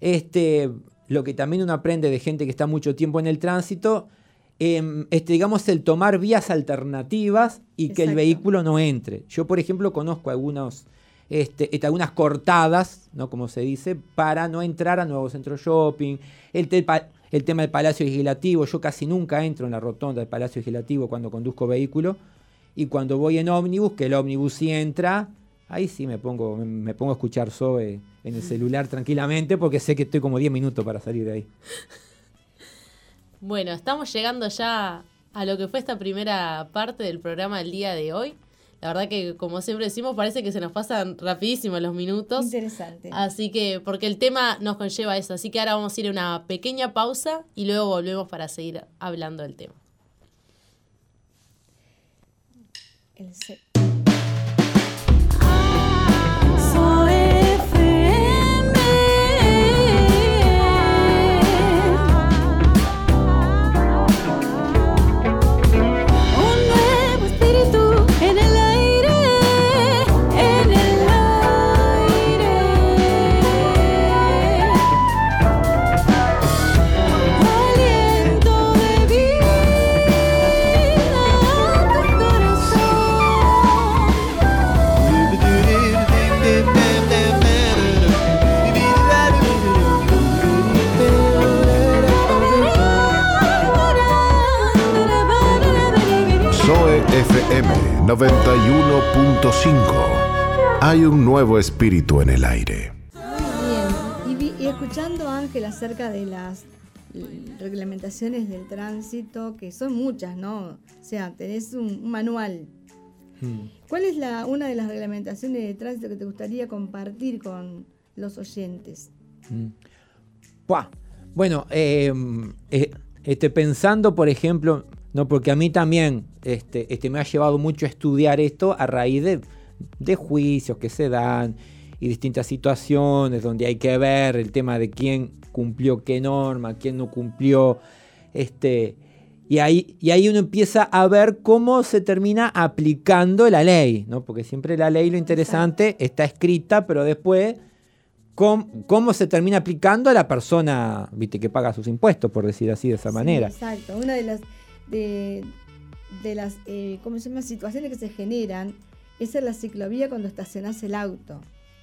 [SPEAKER 4] este, lo que también uno aprende de gente que está mucho tiempo en el tránsito, em, este, digamos, el tomar vías alternativas y que el vehículo no entre. Yo, por ejemplo, conozco algunos, este, este, algunas cortadas, ¿no? Como se dice, para no entrar a nuevo centro shopping. El, el tema del Palacio Legislativo, yo casi nunca entro en la rotonda del Palacio Legislativo cuando conduzco vehículo. Y cuando voy en ómnibus, que el ómnibus sí entra, ahí sí me pongo, me pongo a escuchar Zoe en el celular tranquilamente porque sé que estoy como 10 minutos para salir de ahí.
[SPEAKER 3] Bueno, estamos llegando ya a lo que fue esta primera parte del programa del día de hoy. La verdad que, como siempre decimos, parece que se nos pasan rapidísimo los minutos.
[SPEAKER 2] Interesante.
[SPEAKER 3] Así que, porque el tema nos conlleva eso. Así que ahora vamos a ir a una pequeña pausa y luego volvemos para seguir hablando del tema.
[SPEAKER 2] El
[SPEAKER 1] 91.5. Hay un nuevo espíritu en el aire.
[SPEAKER 2] Bien, y, vi- y escuchando a Ángel acerca de las reglamentaciones del tránsito, que son muchas, ¿no? O sea, tenés un, un manual. ¿Cuál es la, una de las reglamentaciones de tránsito que te gustaría compartir con los oyentes?
[SPEAKER 4] Buah. Bueno, eh, eh, este, pensando, por ejemplo, no, porque a mí también este, este, me ha llevado mucho a estudiar esto a raíz de, de juicios que se dan y distintas situaciones donde hay que ver el tema de quién cumplió qué norma, quién no cumplió. Este, y, ahí, y ahí uno empieza a ver cómo se termina aplicando la ley, ¿no? Porque siempre la ley, lo interesante, está escrita, pero después cómo, cómo se termina aplicando a la persona, viste, que paga sus impuestos, por decir así de esa
[SPEAKER 2] Sí,
[SPEAKER 4] manera.
[SPEAKER 2] Exacto, una de las de, de las eh, ¿cómo se llama? situaciones que se generan es en la ciclovía cuando estacionás el auto.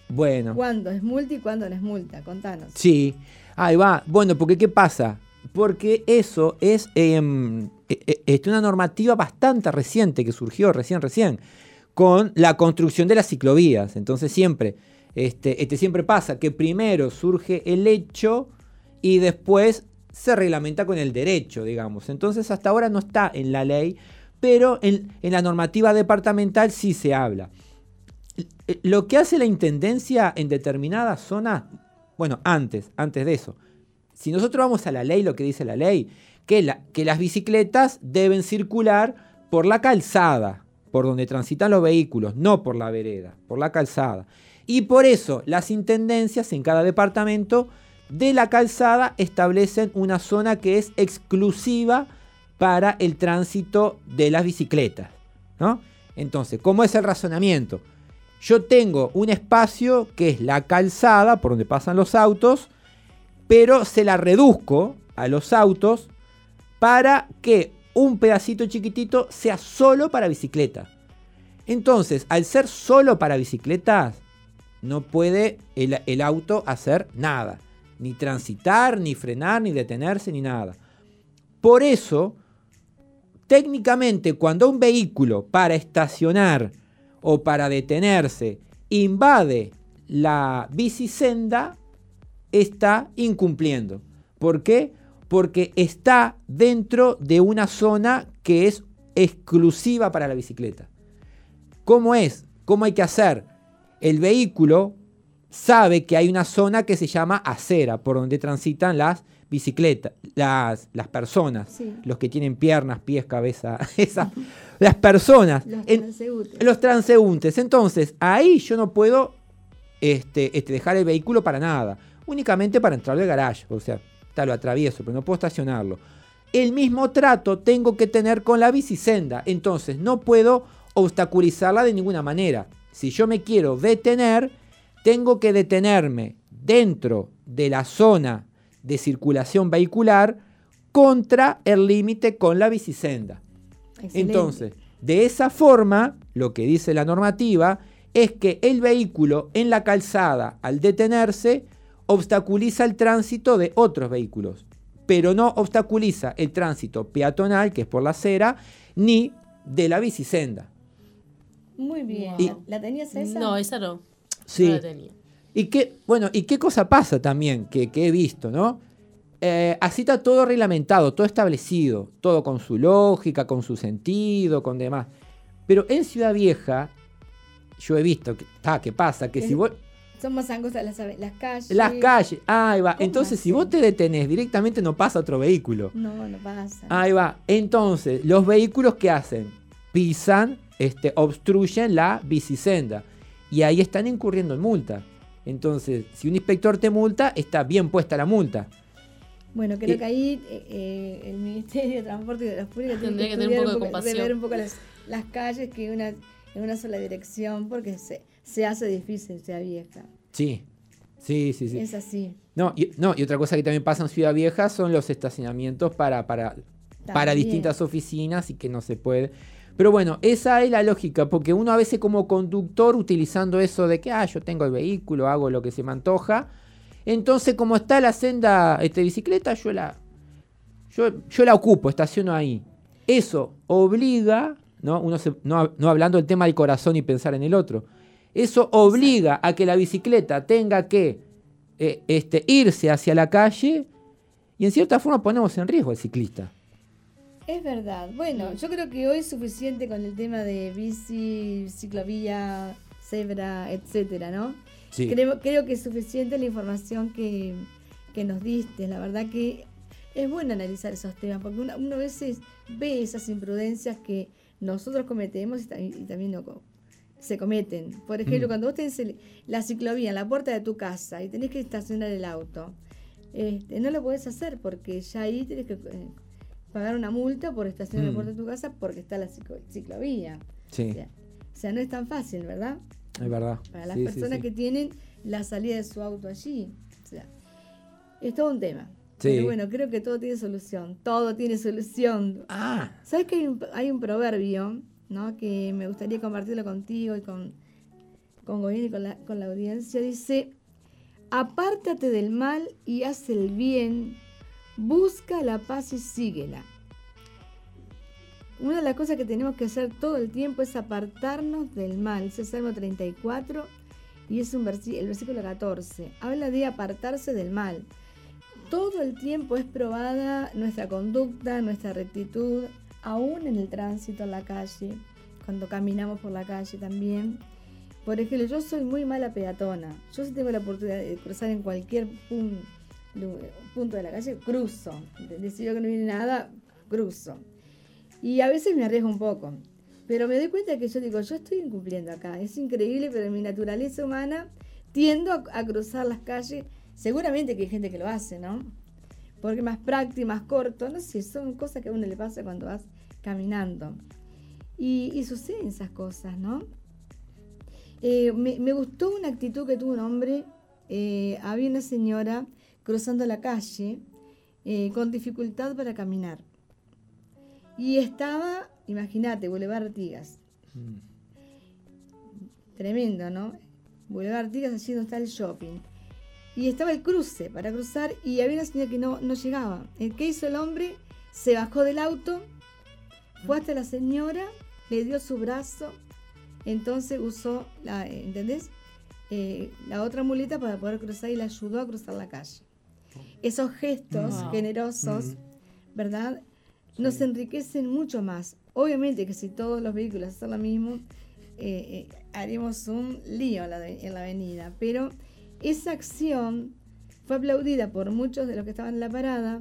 [SPEAKER 4] Bueno,
[SPEAKER 2] ¿Cuándo es multa y cuándo no es multa? Contanos.
[SPEAKER 4] sí, ahí va. Bueno, porque ¿qué pasa? Porque eso es em, e- e- este, una normativa bastante reciente que surgió recién, recién, con la construcción de las ciclovías. Entonces siempre, este, este siempre pasa que primero surge el hecho y después se reglamenta con el derecho, digamos. Entonces hasta ahora no está en la ley, pero en, en la normativa departamental sí se habla. Eh, Lo que hace la intendencia en determinadas zonas, bueno, antes, antes de eso, si nosotros vamos a la ley, lo que dice la ley, que, la- que las bicicletas deben circular por la calzada, por donde transitan los vehículos, no por la vereda, por la calzada. Y por eso las intendencias en cada departamento de la calzada establecen una zona que es exclusiva para el tránsito de las bicicletas. ¿no? Entonces, ¿cómo es el razonamiento? Yo tengo un espacio que es la calzada por donde pasan los autos, pero se la reduzco a los autos para que un pedacito chiquitito sea solo para bicicleta. Entonces, al ser solo para bicicletas, no puede el, el auto hacer nada. Ni transitar, ni frenar, ni detenerse, ni nada. Por eso, técnicamente, cuando un vehículo para estacionar o para detenerse invade la bicisenda, está incumpliendo. ¿Por qué? Porque está dentro de una zona que es exclusiva para la bicicleta. ¿Cómo es? ¿Cómo hay que hacer? El vehículo sabe que hay una zona que se llama acera, por donde transitan las bicicletas, las, las personas,
[SPEAKER 2] Sí.
[SPEAKER 4] los que tienen piernas, pies, cabeza, esas, las personas,
[SPEAKER 2] Los
[SPEAKER 4] en-
[SPEAKER 2] transeúntes.
[SPEAKER 4] los transeúntes. Entonces, ahí yo no puedo este, este, dejar el vehículo para nada, únicamente para entrar al garage, o sea, está lo atravieso, pero no puedo estacionarlo. El mismo trato tengo que tener con la bicisenda, entonces no puedo obstaculizarla de ninguna manera. Si yo me quiero detener, tengo que detenerme dentro de la zona de circulación vehicular contra el límite con la bicisenda.
[SPEAKER 2] Excelente.
[SPEAKER 4] Entonces, de esa forma, lo que dice la normativa es que el vehículo en la calzada, al detenerse, obstaculiza el tránsito de otros vehículos, pero no obstaculiza el tránsito peatonal, que es por la acera, ni de la bicisenda.
[SPEAKER 2] Muy bien.
[SPEAKER 4] Y-
[SPEAKER 2] ¿La, la tenías esa?
[SPEAKER 3] No, esa no.
[SPEAKER 4] Sí.
[SPEAKER 3] No la tenía.
[SPEAKER 4] Y qué, bueno, ¿y qué cosa pasa también que, que he visto, no? Eh, así está todo reglamentado, todo establecido, todo con su lógica, con su sentido, con demás. Pero en Ciudad Vieja, yo he visto que, ta, ¿qué pasa? Que si vos,
[SPEAKER 2] Son más angostas las, las calles.
[SPEAKER 4] las calles, ahí va.
[SPEAKER 2] ¿Cómo
[SPEAKER 4] Entonces, si vos te detenés directamente, no pasa otro vehículo.
[SPEAKER 2] No, no pasa.
[SPEAKER 4] Ahí va. Entonces, los vehículos que hacen, pisan, este, obstruyen la bicisenda. Y ahí están incurriendo en multa. Entonces, si un inspector te multa, está bien puesta la multa.
[SPEAKER 2] Bueno, creo
[SPEAKER 4] Y-
[SPEAKER 2] que ahí eh, eh, el Ministerio de Transporte y de las Públicas tiene
[SPEAKER 3] Tendría
[SPEAKER 2] que,
[SPEAKER 3] que tener un
[SPEAKER 2] estudiar
[SPEAKER 3] poco de compasión.
[SPEAKER 2] rever un poco las, las calles que una, en una sola dirección porque se, se hace difícil, sea vieja.
[SPEAKER 4] Sí. Sí, sí, sí.
[SPEAKER 2] Es así.
[SPEAKER 4] No y, no, y otra cosa que también pasa en Ciudad Vieja son los estacionamientos para, para, para distintas oficinas y que no se puede. Pero bueno, esa es la lógica, porque uno a veces como conductor utilizando eso de que, ah, yo tengo el vehículo, hago lo que se me antoja. Entonces, como está la senda este, bicicleta, yo la, yo, yo la ocupo, estaciono ahí. Eso obliga, ¿no? Uno se- no, no hablando del tema del corazón y pensar en el otro. Eso obliga a que la bicicleta tenga que eh, este, irse hacia la calle y en cierta forma ponemos en riesgo al ciclista.
[SPEAKER 2] Es verdad. Bueno, yo creo que hoy es suficiente con el tema de bici, ciclovía, cebra, etcétera, ¿no?
[SPEAKER 4] Sí.
[SPEAKER 2] Creo, creo que es suficiente la información que, que nos diste. La verdad que es bueno analizar esos temas, porque uno, uno a veces ve esas imprudencias que nosotros cometemos y, ta- y también no se cometen. Por ejemplo,
[SPEAKER 4] Mm.
[SPEAKER 2] cuando vos tenés el- la ciclovía en la puerta de tu casa y tenés que estacionar el auto, este, no lo podés hacer porque ya ahí tenés que eh, pagar una multa por estacionar en
[SPEAKER 4] Mm.
[SPEAKER 2] la puerta de tu casa porque está la ciclo- ciclovía.
[SPEAKER 4] Sí,
[SPEAKER 2] O sea, o sea, no es tan fácil, ¿verdad?
[SPEAKER 4] es verdad.
[SPEAKER 2] para las
[SPEAKER 4] Sí,
[SPEAKER 2] personas
[SPEAKER 4] sí.
[SPEAKER 2] que tienen la salida de su auto allí. O sea, es todo un tema. Pero bueno, creo que todo tiene solución. Todo tiene solución.
[SPEAKER 4] Ah,
[SPEAKER 2] ¿Sabes que hay un, hay un proverbio, ¿no? Que me gustaría compartirlo contigo y con, con Goyen y con la, con la audiencia. Dice, apártate del mal y haz el bien, busca la paz y síguela. Una de las cosas que tenemos que hacer todo el tiempo es apartarnos del mal. Ese es Salmo 34 y es un versi- el versículo 14. Habla de apartarse del mal. Todo el tiempo es probada nuestra conducta, nuestra rectitud, aún en el tránsito, en la calle, cuando caminamos por la calle también. Por ejemplo, yo soy muy mala peatona. Yo si tengo la oportunidad de cruzar en cualquier pun- lu- punto de la calle, cruzo. Si veo que no viene nada, cruzo. Y a veces me arriesgo un poco. Pero me doy cuenta que yo digo, yo estoy incumpliendo acá. Es increíble, pero en mi naturaleza humana tiendo a, cruzar las calles. Seguramente que hay gente que lo hace, ¿no? Porque más práctico, más corto. No sé, son cosas que a uno le pasa cuando vas caminando. Y, y suceden esas cosas, ¿no? Eh, me, me gustó una actitud que tuvo un hombre. eh, había una señora cruzando la calle eh, con dificultad para caminar. Y estaba, imagínate, Boulevard Artigas.
[SPEAKER 4] Mm.
[SPEAKER 2] Tremendo, ¿no? Boulevard Artigas, allí donde está el shopping. Y estaba el cruce para cruzar y había una señora que no, no llegaba. El que hizo el hombre se bajó del auto, fue hasta la señora, le dio su brazo, entonces usó, la, ¿entendés? Eh, la otra muleta para poder cruzar y la ayudó a cruzar la calle. Esos gestos
[SPEAKER 3] Wow.
[SPEAKER 2] generosos,
[SPEAKER 4] Mm.
[SPEAKER 2] ¿verdad? Nos enriquecen mucho más. Obviamente que si todos los vehículos hacen lo mismo, eh, eh, haríamos un lío en la, en la avenida. Pero esa acción fue aplaudida por muchos de los que estaban en la parada,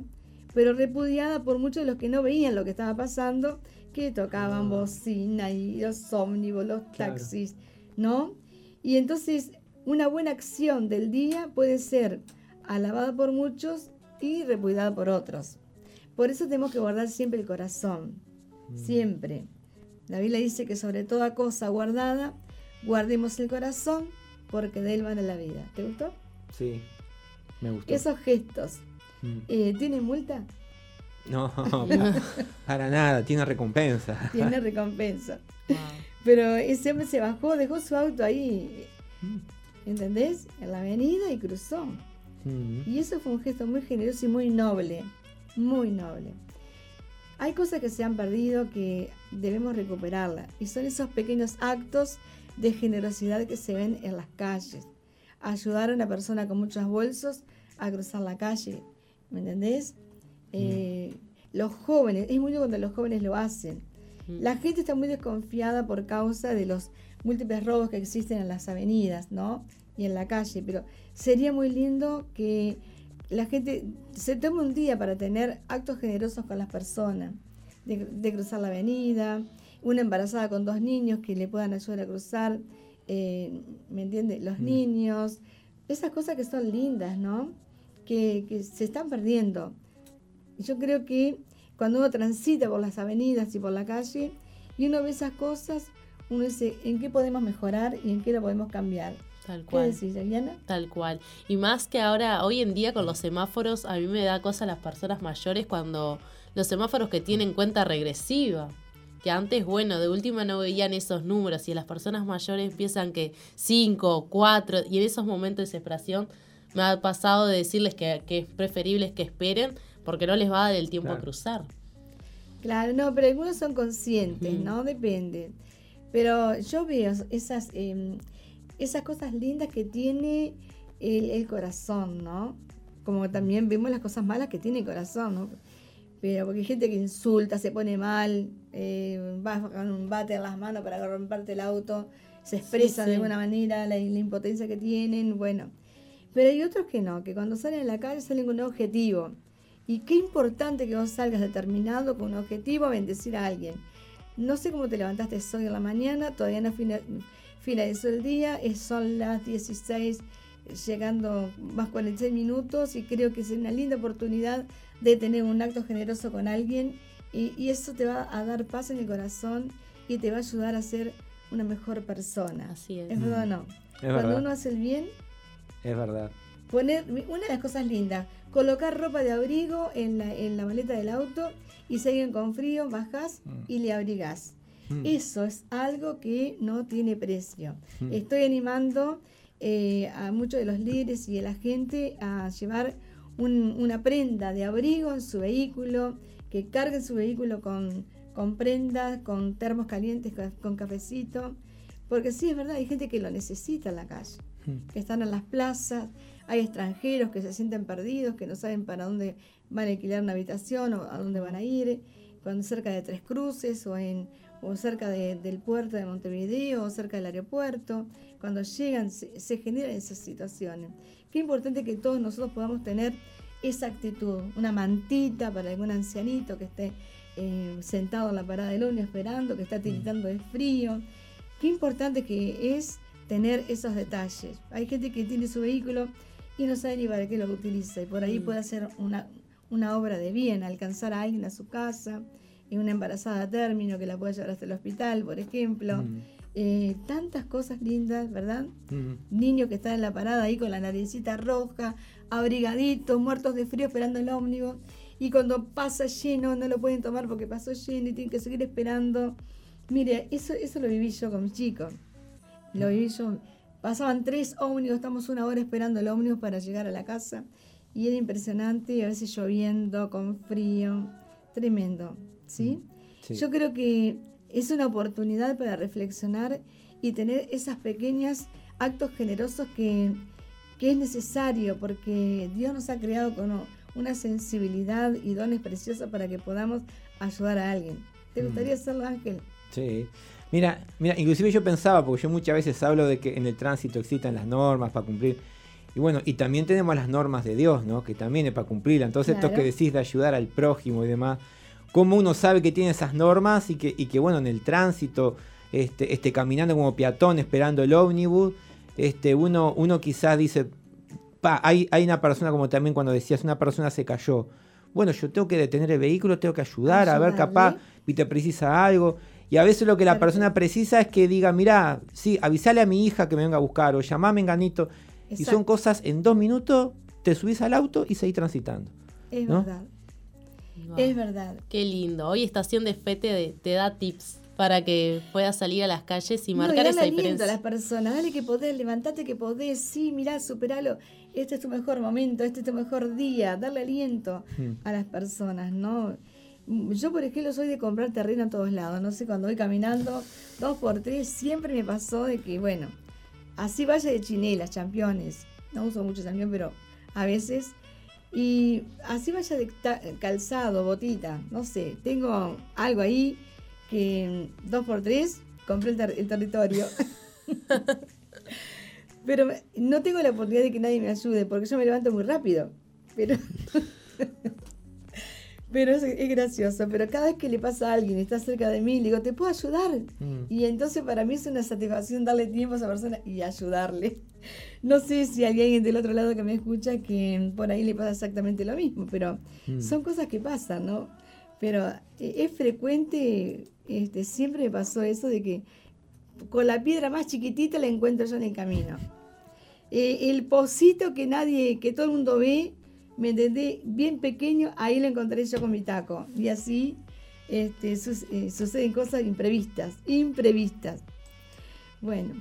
[SPEAKER 2] pero repudiada por muchos de los que no veían lo que estaba pasando, que tocaban bocina y los ómnibus, los
[SPEAKER 4] Claro.
[SPEAKER 2] taxis, ¿no? Y entonces una buena acción del día puede ser alabada por muchos y repudiada por otros. Por eso tenemos que guardar siempre el corazón, siempre. La Biblia dice que sobre toda cosa guardada, guardemos el corazón, porque de él vale la vida. ¿Te gustó?
[SPEAKER 4] Sí, me gustó.
[SPEAKER 2] Esos gestos.
[SPEAKER 4] Mm.
[SPEAKER 2] Eh, ¿Tienen multa?
[SPEAKER 4] No, para, para nada, tiene recompensa.
[SPEAKER 2] Tiene recompensa.
[SPEAKER 3] Wow.
[SPEAKER 2] Pero ese hombre se bajó, dejó su auto ahí, ¿entendés? En la avenida y cruzó.
[SPEAKER 4] Mm.
[SPEAKER 2] Y eso fue un gesto muy generoso y muy noble, muy noble. Hay cosas que se han perdido que debemos recuperarlas y son esos pequeños actos de generosidad que se ven en las calles. Ayudar a una persona con muchos bolsos a cruzar la calle, ¿me entendés? Eh, los jóvenes, es muy bueno cuando los jóvenes lo hacen. La gente está muy desconfiada por causa de los múltiples robos que existen en las avenidas, ¿no? Y en la calle, pero sería muy lindo que la gente se tome un día para tener actos generosos con las personas, de, de cruzar la avenida, una embarazada con dos niños que le puedan ayudar a cruzar, eh, ¿me entiende? Los niños, esas cosas que son lindas, ¿no? Que, que se están perdiendo. Yo creo que cuando uno transita por las avenidas y por la calle y uno ve esas cosas, uno dice, ¿en qué podemos mejorar y en qué lo podemos cambiar?
[SPEAKER 3] Tal
[SPEAKER 2] ¿Qué
[SPEAKER 3] cual.
[SPEAKER 2] decís, Ariana?
[SPEAKER 3] Tal cual. Y más que ahora, hoy en día con los semáforos, a mí me da cosa las personas mayores cuando los semáforos que tienen cuenta regresiva. Que antes, bueno, de última no veían esos números y las personas mayores piensan que 5, 4, y en esos momentos de desesperación me ha pasado de decirles que, que es preferible que esperen porque no les va a dar el tiempo a cruzar.
[SPEAKER 2] Claro, no, pero algunos son conscientes. ¿no? Depende. Pero yo veo esas, eh, esas cosas lindas que tiene el, el corazón, ¿no? Como también vemos las cosas malas que tiene el corazón, ¿no? Pero porque hay gente que insulta, se pone mal, eh, va con un bate en las manos para romperte el auto, se expresa
[SPEAKER 3] sí.
[SPEAKER 2] de alguna manera la, la impotencia que tienen, bueno. Pero hay otros que no, que cuando salen a la calle salen con un objetivo. Y qué importante que vos salgas determinado con un objetivo a bendecir a alguien. No sé cómo te levantaste hoy en la mañana, todavía no fina- finalizó el día, es- son las 16, llegando más 46 minutos y creo que es una linda oportunidad de tener un acto generoso con alguien y, y eso te va a dar paz en el corazón y te va a ayudar a ser una mejor persona.
[SPEAKER 3] Así es.
[SPEAKER 2] ¿Es verdad o no?
[SPEAKER 4] Es
[SPEAKER 2] Cuando
[SPEAKER 4] verdad.
[SPEAKER 2] uno hace el bien,
[SPEAKER 4] Es verdad.
[SPEAKER 2] Poner, una de las cosas lindas, colocar ropa de abrigo en la, en la maleta del auto y si alguien con frío, bajás y le abrigás.
[SPEAKER 4] Mm.
[SPEAKER 2] Eso es algo que no tiene precio.
[SPEAKER 4] Mm.
[SPEAKER 2] Estoy animando eh, a muchos de los líderes y a la gente a llevar un- una prenda de abrigo en su vehículo, que carguen su vehículo con, con prendas, con termos calientes, con, con cafecito. Porque sí, es verdad, hay gente que lo necesita en la calle
[SPEAKER 4] Mm.
[SPEAKER 2] que están en las plazas, hay extranjeros que se sienten perdidos, que no saben para dónde van a alquilar una habitación o a dónde van a ir, cuando cerca de Tres Cruces o en o cerca de- del puerto de Montevideo o cerca del aeropuerto, cuando llegan se, se generan esas situaciones. Qué importante que todos nosotros podamos tener esa actitud, una mantita para algún ancianito que esté eh, sentado en la parada del ómnibus esperando, que está tiritando de frío. Qué importante que es tener esos detalles. Hay gente que tiene su vehículo y no sabe ni para qué lo utiliza y por ahí
[SPEAKER 3] Mm.
[SPEAKER 2] puede hacer una, una obra de bien, alcanzar a alguien a su casa, y una embarazada a término que la puede llevar hasta el hospital, por ejemplo.
[SPEAKER 4] Mm.
[SPEAKER 2] Eh, tantas cosas lindas, ¿verdad?
[SPEAKER 4] Mm.
[SPEAKER 2] Niños que están en la parada ahí con la naricita roja, abrigaditos, muertos de frío esperando el ómnibus. y cuando pasa lleno no lo pueden tomar porque pasó lleno y tienen que seguir esperando. Mire, eso, eso lo viví yo con mis chicos. Lo viví yo. Pasaban tres ómnibus, estamos una hora esperando el ómnibus para llegar a la casa y era impresionante, y a veces lloviendo, con frío, tremendo, ¿sí?
[SPEAKER 4] Sí.
[SPEAKER 2] Yo creo que es una oportunidad para reflexionar y tener esas pequeñas actos generosos que, que es necesario porque Dios nos ha creado con una sensibilidad y dones preciosos para que podamos ayudar a alguien. ¿Te
[SPEAKER 4] Mm.
[SPEAKER 2] gustaría hacerlo, Ángel?
[SPEAKER 4] Sí. Mira, mira, inclusive yo pensaba, porque yo muchas veces hablo de que en el tránsito existan las normas para cumplir. Y bueno, y también tenemos las normas de Dios, ¿no? Que también es para cumplirlas. Entonces, esto
[SPEAKER 2] Claro.
[SPEAKER 4] que decís de ayudar al prójimo y demás, cómo uno sabe que tiene esas normas y que, y que bueno, en el tránsito, este, este, caminando como peatón esperando el ómnibus, este, uno, uno quizás dice, pa, hay, hay una persona, como también cuando decías, una persona se cayó. Bueno, yo tengo que detener el vehículo, tengo que ayudar, a ver, capaz, y te precisa algo. Y a veces lo que la persona precisa es que diga, mira, sí, avisale a mi hija que me venga a buscar, o llamame enganito. Y son
[SPEAKER 2] Exacto.
[SPEAKER 4] cosas, en dos minutos te subís al auto y seguís transitando.
[SPEAKER 2] Es
[SPEAKER 4] ¿no?
[SPEAKER 2] verdad, Es verdad.
[SPEAKER 3] Qué lindo. Hoy Estación de Fe te, te da tips para que puedas salir a las calles y
[SPEAKER 2] No,
[SPEAKER 3] marcar
[SPEAKER 2] darle
[SPEAKER 3] esa
[SPEAKER 2] aliento
[SPEAKER 3] diferencia.
[SPEAKER 2] a las personas, dale que podés, levantate que podés, sí, mirá, superalo, este es tu mejor momento, este es tu mejor día, darle aliento
[SPEAKER 4] Mm.
[SPEAKER 2] a las personas, ¿no? Yo, por ejemplo, soy de comprar terreno en todos lados, no sé, cuando voy caminando dos por tres, siempre me pasó de que, bueno, así vaya de chinelas, championes, no uso mucho champión, pero a veces, y así vaya de calzado, botita, no sé, tengo algo ahí que dos por tres compré el, ter- el territorio. Pero no tengo la oportunidad de que nadie me ayude porque yo me levanto muy rápido. Pero, pero es, es gracioso. Pero cada vez que le pasa a alguien está cerca de mí, le digo, ¿te puedo ayudar?
[SPEAKER 4] Mm.
[SPEAKER 2] Y entonces para mí es una satisfacción darle tiempo a esa persona y ayudarle. No sé si hay alguien del otro lado que me escucha que por ahí le pasa exactamente lo mismo, pero
[SPEAKER 4] Mm.
[SPEAKER 2] son cosas que pasan, ¿no? Pero eh, es frecuente, este, siempre me pasó eso de que con la piedra más chiquitita la encuentro yo en el camino. Eh, el pocito que nadie, que todo el mundo ve, me entendé, bien pequeño, ahí lo encontré yo con mi taco. Y así este, eh, suceden cosas imprevistas, imprevistas. Bueno,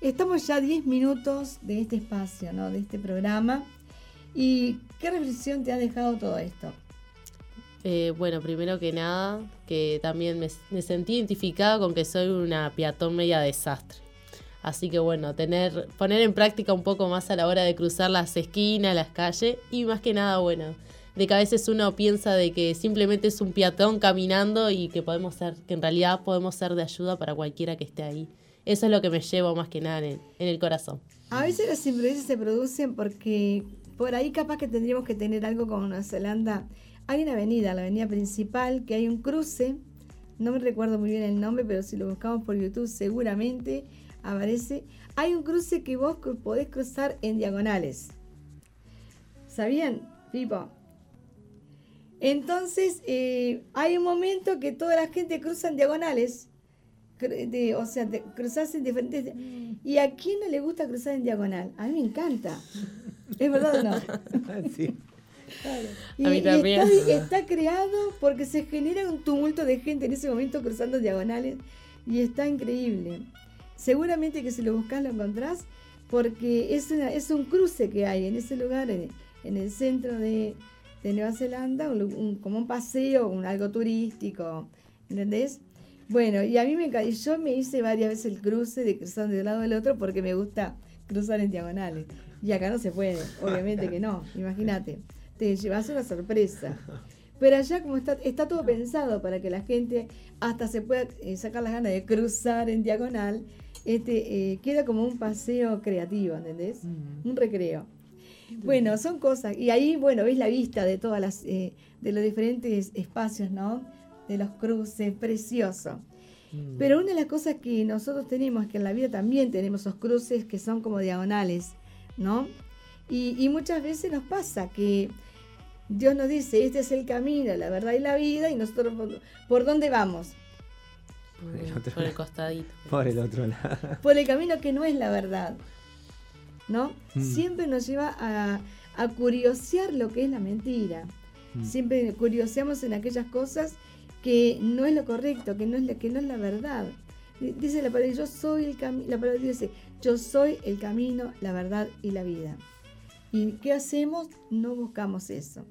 [SPEAKER 2] estamos ya 10 minutos de este espacio, ¿no? De este programa. ¿Y qué reflexión te ha dejado todo esto?
[SPEAKER 3] Eh, bueno, primero que nada, que también me, me sentí identificada con que soy una peatón media desastre. Así que bueno, tener, poner en práctica un poco más a la hora de cruzar las esquinas, las calles y más que nada, bueno, de que a veces uno piensa de que simplemente es un peatón caminando y que podemos ser, que en realidad podemos ser de ayuda para cualquiera que esté ahí. Eso es lo que me llevo más que nada en el, corazón.
[SPEAKER 2] A veces las imprevistas se producen porque por ahí capaz que tendríamos que tener algo como Nueva Zelanda. Hay una avenida, la avenida principal, que hay un cruce, no me recuerdo muy bien el nombre, pero si lo buscamos por YouTube seguramente aparece. Hay un cruce que vos podés cruzar en diagonales. ¿Sabían, Pipo? Entonces, eh, hay un momento que toda la gente cruza en diagonales. De- o sea, de, cruzarse en diferentes... ¿Y a quién no le gusta cruzar en diagonal? A mí me encanta. ¿Es verdad o no?
[SPEAKER 4] Sí.
[SPEAKER 2] Y,
[SPEAKER 3] A mí
[SPEAKER 2] y
[SPEAKER 3] también.
[SPEAKER 2] está, está creado porque se genera un tumulto de gente en ese momento cruzando diagonales y está increíble. Seguramente que si lo buscas lo encontrás porque es, una- es un cruce que hay en ese lugar, en, en el centro de, de Nueva Zelanda, un un- como un paseo, un algo turístico, ¿entendés? Bueno, y a mí me y yo me hice varias veces el cruce de cruzar de un lado al otro porque me gusta cruzar en diagonales. Y acá no se puede, obviamente que no, imagínate, te llevas una sorpresa. Pero allá como está, está todo pensado para que la gente hasta se pueda eh, sacar las ganas de cruzar en diagonal, este, eh, queda como un paseo creativo, ¿entendés? Un recreo. Bueno, son cosas. Y ahí, bueno, ves la vista de todas las, eh, de los diferentes espacios, ¿no? De los cruces, precioso. Pero una de las cosas que nosotros tenemos, que en la vida también tenemos esos cruces que son como diagonales, ¿no? Y, y muchas veces nos pasa que Dios nos dice, este es el camino, la verdad y la vida, y nosotros, ¿por, por dónde vamos?
[SPEAKER 4] Por el otro
[SPEAKER 3] Por el
[SPEAKER 4] lado.
[SPEAKER 3] costadito.
[SPEAKER 4] Por el otro lado.
[SPEAKER 2] Por el camino que no es la verdad, ¿no?
[SPEAKER 4] Mm.
[SPEAKER 2] Siempre nos lleva a, a curiosear lo que es la mentira. Siempre curioseamos en aquellas cosas que no es lo correcto, que no es la, que no es la verdad. Di- Dice la palabra, yo soy el camino, la palabra dice, yo soy el camino, la verdad y la vida. ¿Y qué hacemos? No buscamos eso.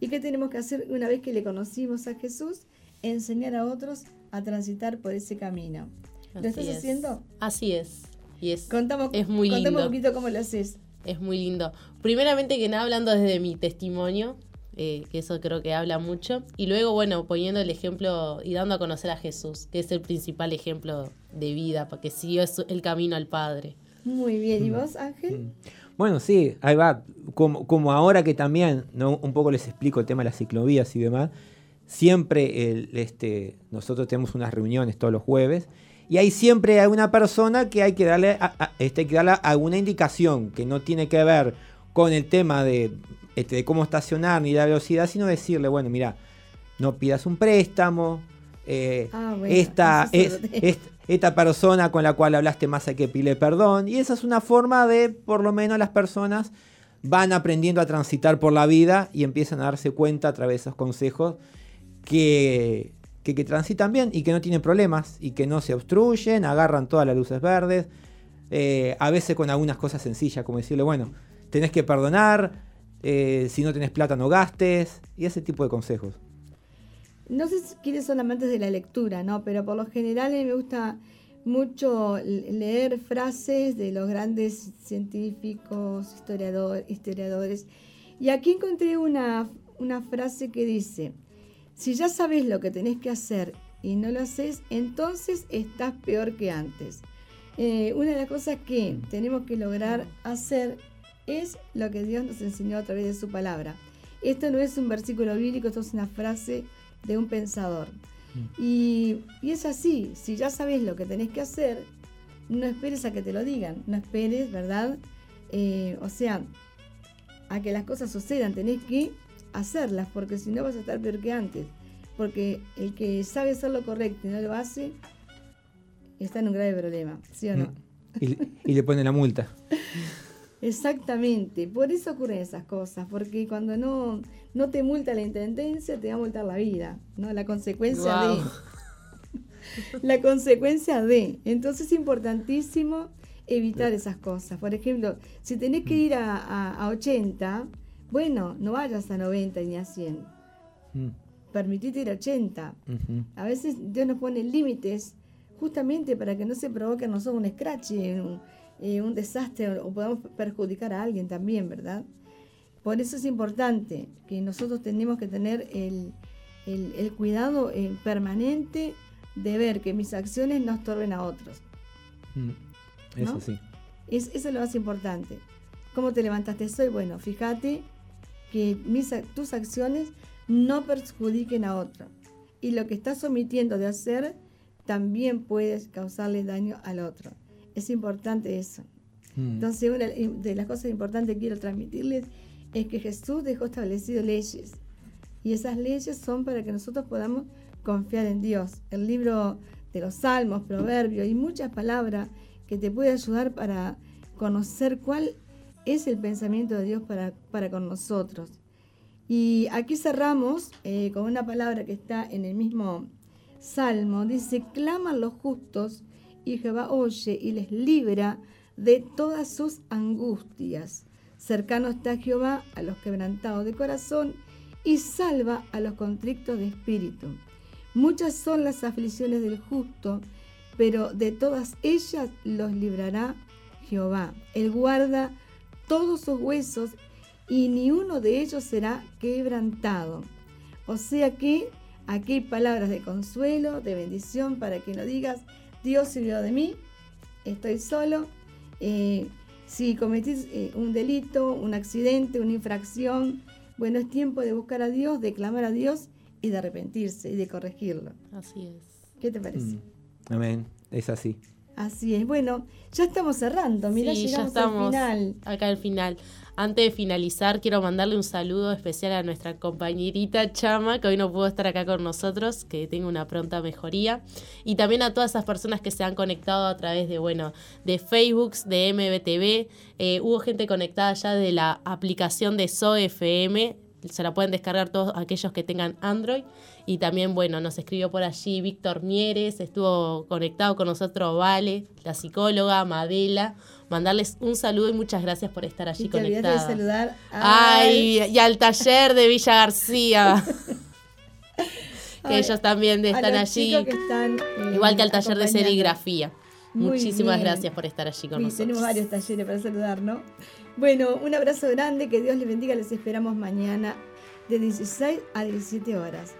[SPEAKER 2] ¿Y qué tenemos que hacer una vez que le conocimos a Jesús? Enseñar a otros a transitar por ese camino. ¿Lo
[SPEAKER 3] Así
[SPEAKER 2] estás
[SPEAKER 3] es.
[SPEAKER 2] haciendo?
[SPEAKER 3] Así es. Y es,
[SPEAKER 2] Contamos,
[SPEAKER 3] es muy
[SPEAKER 2] contame
[SPEAKER 3] lindo.
[SPEAKER 2] un poquito cómo lo haces.
[SPEAKER 3] Es muy lindo. Primeramente que nada, hablando desde mi testimonio, eh, que eso creo que habla mucho. Y luego, bueno, poniendo el ejemplo y dando a conocer a Jesús, que es el principal ejemplo de vida, porque siguió es el camino al Padre.
[SPEAKER 2] Muy bien. ¿Y vos, Ángel?
[SPEAKER 4] Bueno, sí, ahí va. Como, como ahora que también ¿no? un poco les explico el tema de las ciclovías y demás, siempre el, este, nosotros tenemos unas reuniones todos los jueves y hay siempre hay una persona que hay que darle, a- a- este, hay que darle alguna indicación que no tiene que ver con el tema de, este, de cómo estacionar ni la velocidad, sino decirle, bueno, mira, no pidas un préstamo. eh,
[SPEAKER 2] Ah, bueno,
[SPEAKER 4] esta,
[SPEAKER 2] es
[SPEAKER 4] es- esta persona con la cual hablaste más hay que pedirle perdón. Y esa es una forma de, por lo menos, las personas van aprendiendo a transitar por la vida y empiezan a darse cuenta a través de esos consejos que, que, transitan bien y que no tienen problemas y que no se obstruyen, agarran todas las luces verdes. eh, a veces con algunas cosas sencillas, como decirle, bueno, tenés que perdonar, eh, si no tenés plata no gastes, y ese tipo de consejos.
[SPEAKER 2] No sé quiénes son amantes de la lectura, ¿no? Pero por lo general me gusta mucho leer frases de los grandes científicos, historiador- historiadores. Y aquí encontré una, una frase que dice, si ya sabes lo que tenés que hacer y no lo haces, entonces estás peor que antes. Eh, una de las cosas que tenemos que lograr hacer es lo que Dios nos enseñó a través de su palabra. Esto no es un versículo bíblico, esto es una frase de un pensador. Y, y es así, si ya sabes lo que tenés que hacer, no esperes a que te lo digan, no esperes, ¿verdad? Eh, o sea, a que las cosas sucedan, tenés que hacerlas, porque si no vas a estar peor que antes. Porque el que sabe hacer lo correcto y no lo hace, está en un grave problema, ¿sí o no?
[SPEAKER 4] Y, y le ponen la multa.
[SPEAKER 2] Exactamente, por eso ocurren esas cosas, porque cuando no, no te multa la intendencia, te va a multar la vida, ¿no? La consecuencia
[SPEAKER 3] Guau.
[SPEAKER 2] de. La consecuencia de. Entonces es importantísimo evitar esas cosas. Por ejemplo, si tenés que ir a, a- a 80, bueno, no vayas a 90 ni a 100.
[SPEAKER 4] Mm,
[SPEAKER 2] Permitite ir a 80.
[SPEAKER 4] ujú.
[SPEAKER 2] A veces Dios nos pone límites justamente para que no se provoque a nosotros un scratch, un, eh, un desastre o, o podamos perjudicar a alguien también, ¿verdad? Por eso es importante que nosotros tenemos que tener el, el- el cuidado eh, permanente de ver que mis acciones no estorben a otros.
[SPEAKER 4] Mm, Eso
[SPEAKER 2] ¿No?
[SPEAKER 4] sí.
[SPEAKER 2] Es, eso es lo más importante. ¿Cómo te levantaste hoy? Bueno, fíjate que mis, tus acciones no perjudiquen a otro. Y lo que estás omitiendo de hacer también puedes causarle daño al otro. Es importante eso.
[SPEAKER 4] Mm,
[SPEAKER 2] Entonces, una de las cosas importantes que quiero transmitirles es que Jesús dejó establecido leyes. Y esas leyes son para que nosotros podamos confiar en Dios. El libro de los Salmos, Proverbios y muchas palabras que te puede ayudar para conocer cuál es el pensamiento de Dios para, para con nosotros. Y aquí cerramos eh, con una palabra que está en el mismo Salmo. Dice, claman los justos y Jehová oye y les libra de todas sus angustias. Cercano está Jehová a los quebrantados de corazón y salva a los contrictos de espíritu. Muchas son las aflicciones del justo, pero de todas ellas los librará Jehová. Él guarda todos sus huesos y ni uno de ellos será quebrantado. O sea que aquí hay palabras de consuelo, de bendición, para que no digas, Dios se olvidó de mí, estoy solo. Eh, si cometís eh, un delito, un accidente, una infracción, bueno, es tiempo de buscar a Dios, de clamar a Dios y de arrepentirse y de corregirlo.
[SPEAKER 3] Así es.
[SPEAKER 2] ¿Qué te parece?
[SPEAKER 4] mm. Amén. Es así.
[SPEAKER 2] Así es. Bueno, ya estamos cerrando. Mira,
[SPEAKER 3] Sí, ya
[SPEAKER 2] llegamos
[SPEAKER 3] estamos
[SPEAKER 2] al final.
[SPEAKER 3] acá al final. Antes de finalizar, quiero mandarle un saludo especial a nuestra compañerita Chama, que hoy no pudo estar acá con nosotros, que tenga una pronta mejoría. Y también a todas esas personas que se han conectado a través de, bueno, de Facebook, de MBTV. Eh, hubo gente conectada ya de la aplicación de SOFM. se la pueden descargar todos aquellos que tengan Android. Y también, bueno, nos escribió por allí Víctor Mieres, estuvo conectado con nosotros Vale, la psicóloga, Madela. Mandarles un saludo y muchas gracias por estar allí
[SPEAKER 2] Y te de saludar a-
[SPEAKER 3] Ay, y al taller de Villa García. que
[SPEAKER 2] Ay,
[SPEAKER 3] ellos también están allí.
[SPEAKER 2] chicos que están, eh,
[SPEAKER 3] Igual que al taller de serigrafía.
[SPEAKER 2] Muy
[SPEAKER 3] Muchísimas
[SPEAKER 2] bien.
[SPEAKER 3] gracias por estar allí con
[SPEAKER 2] Sí,
[SPEAKER 3] nosotros.
[SPEAKER 2] tenemos varios talleres para saludar, ¿no? Bueno, un abrazo grande, que Dios les bendiga, les esperamos mañana de 16 a 17 horas.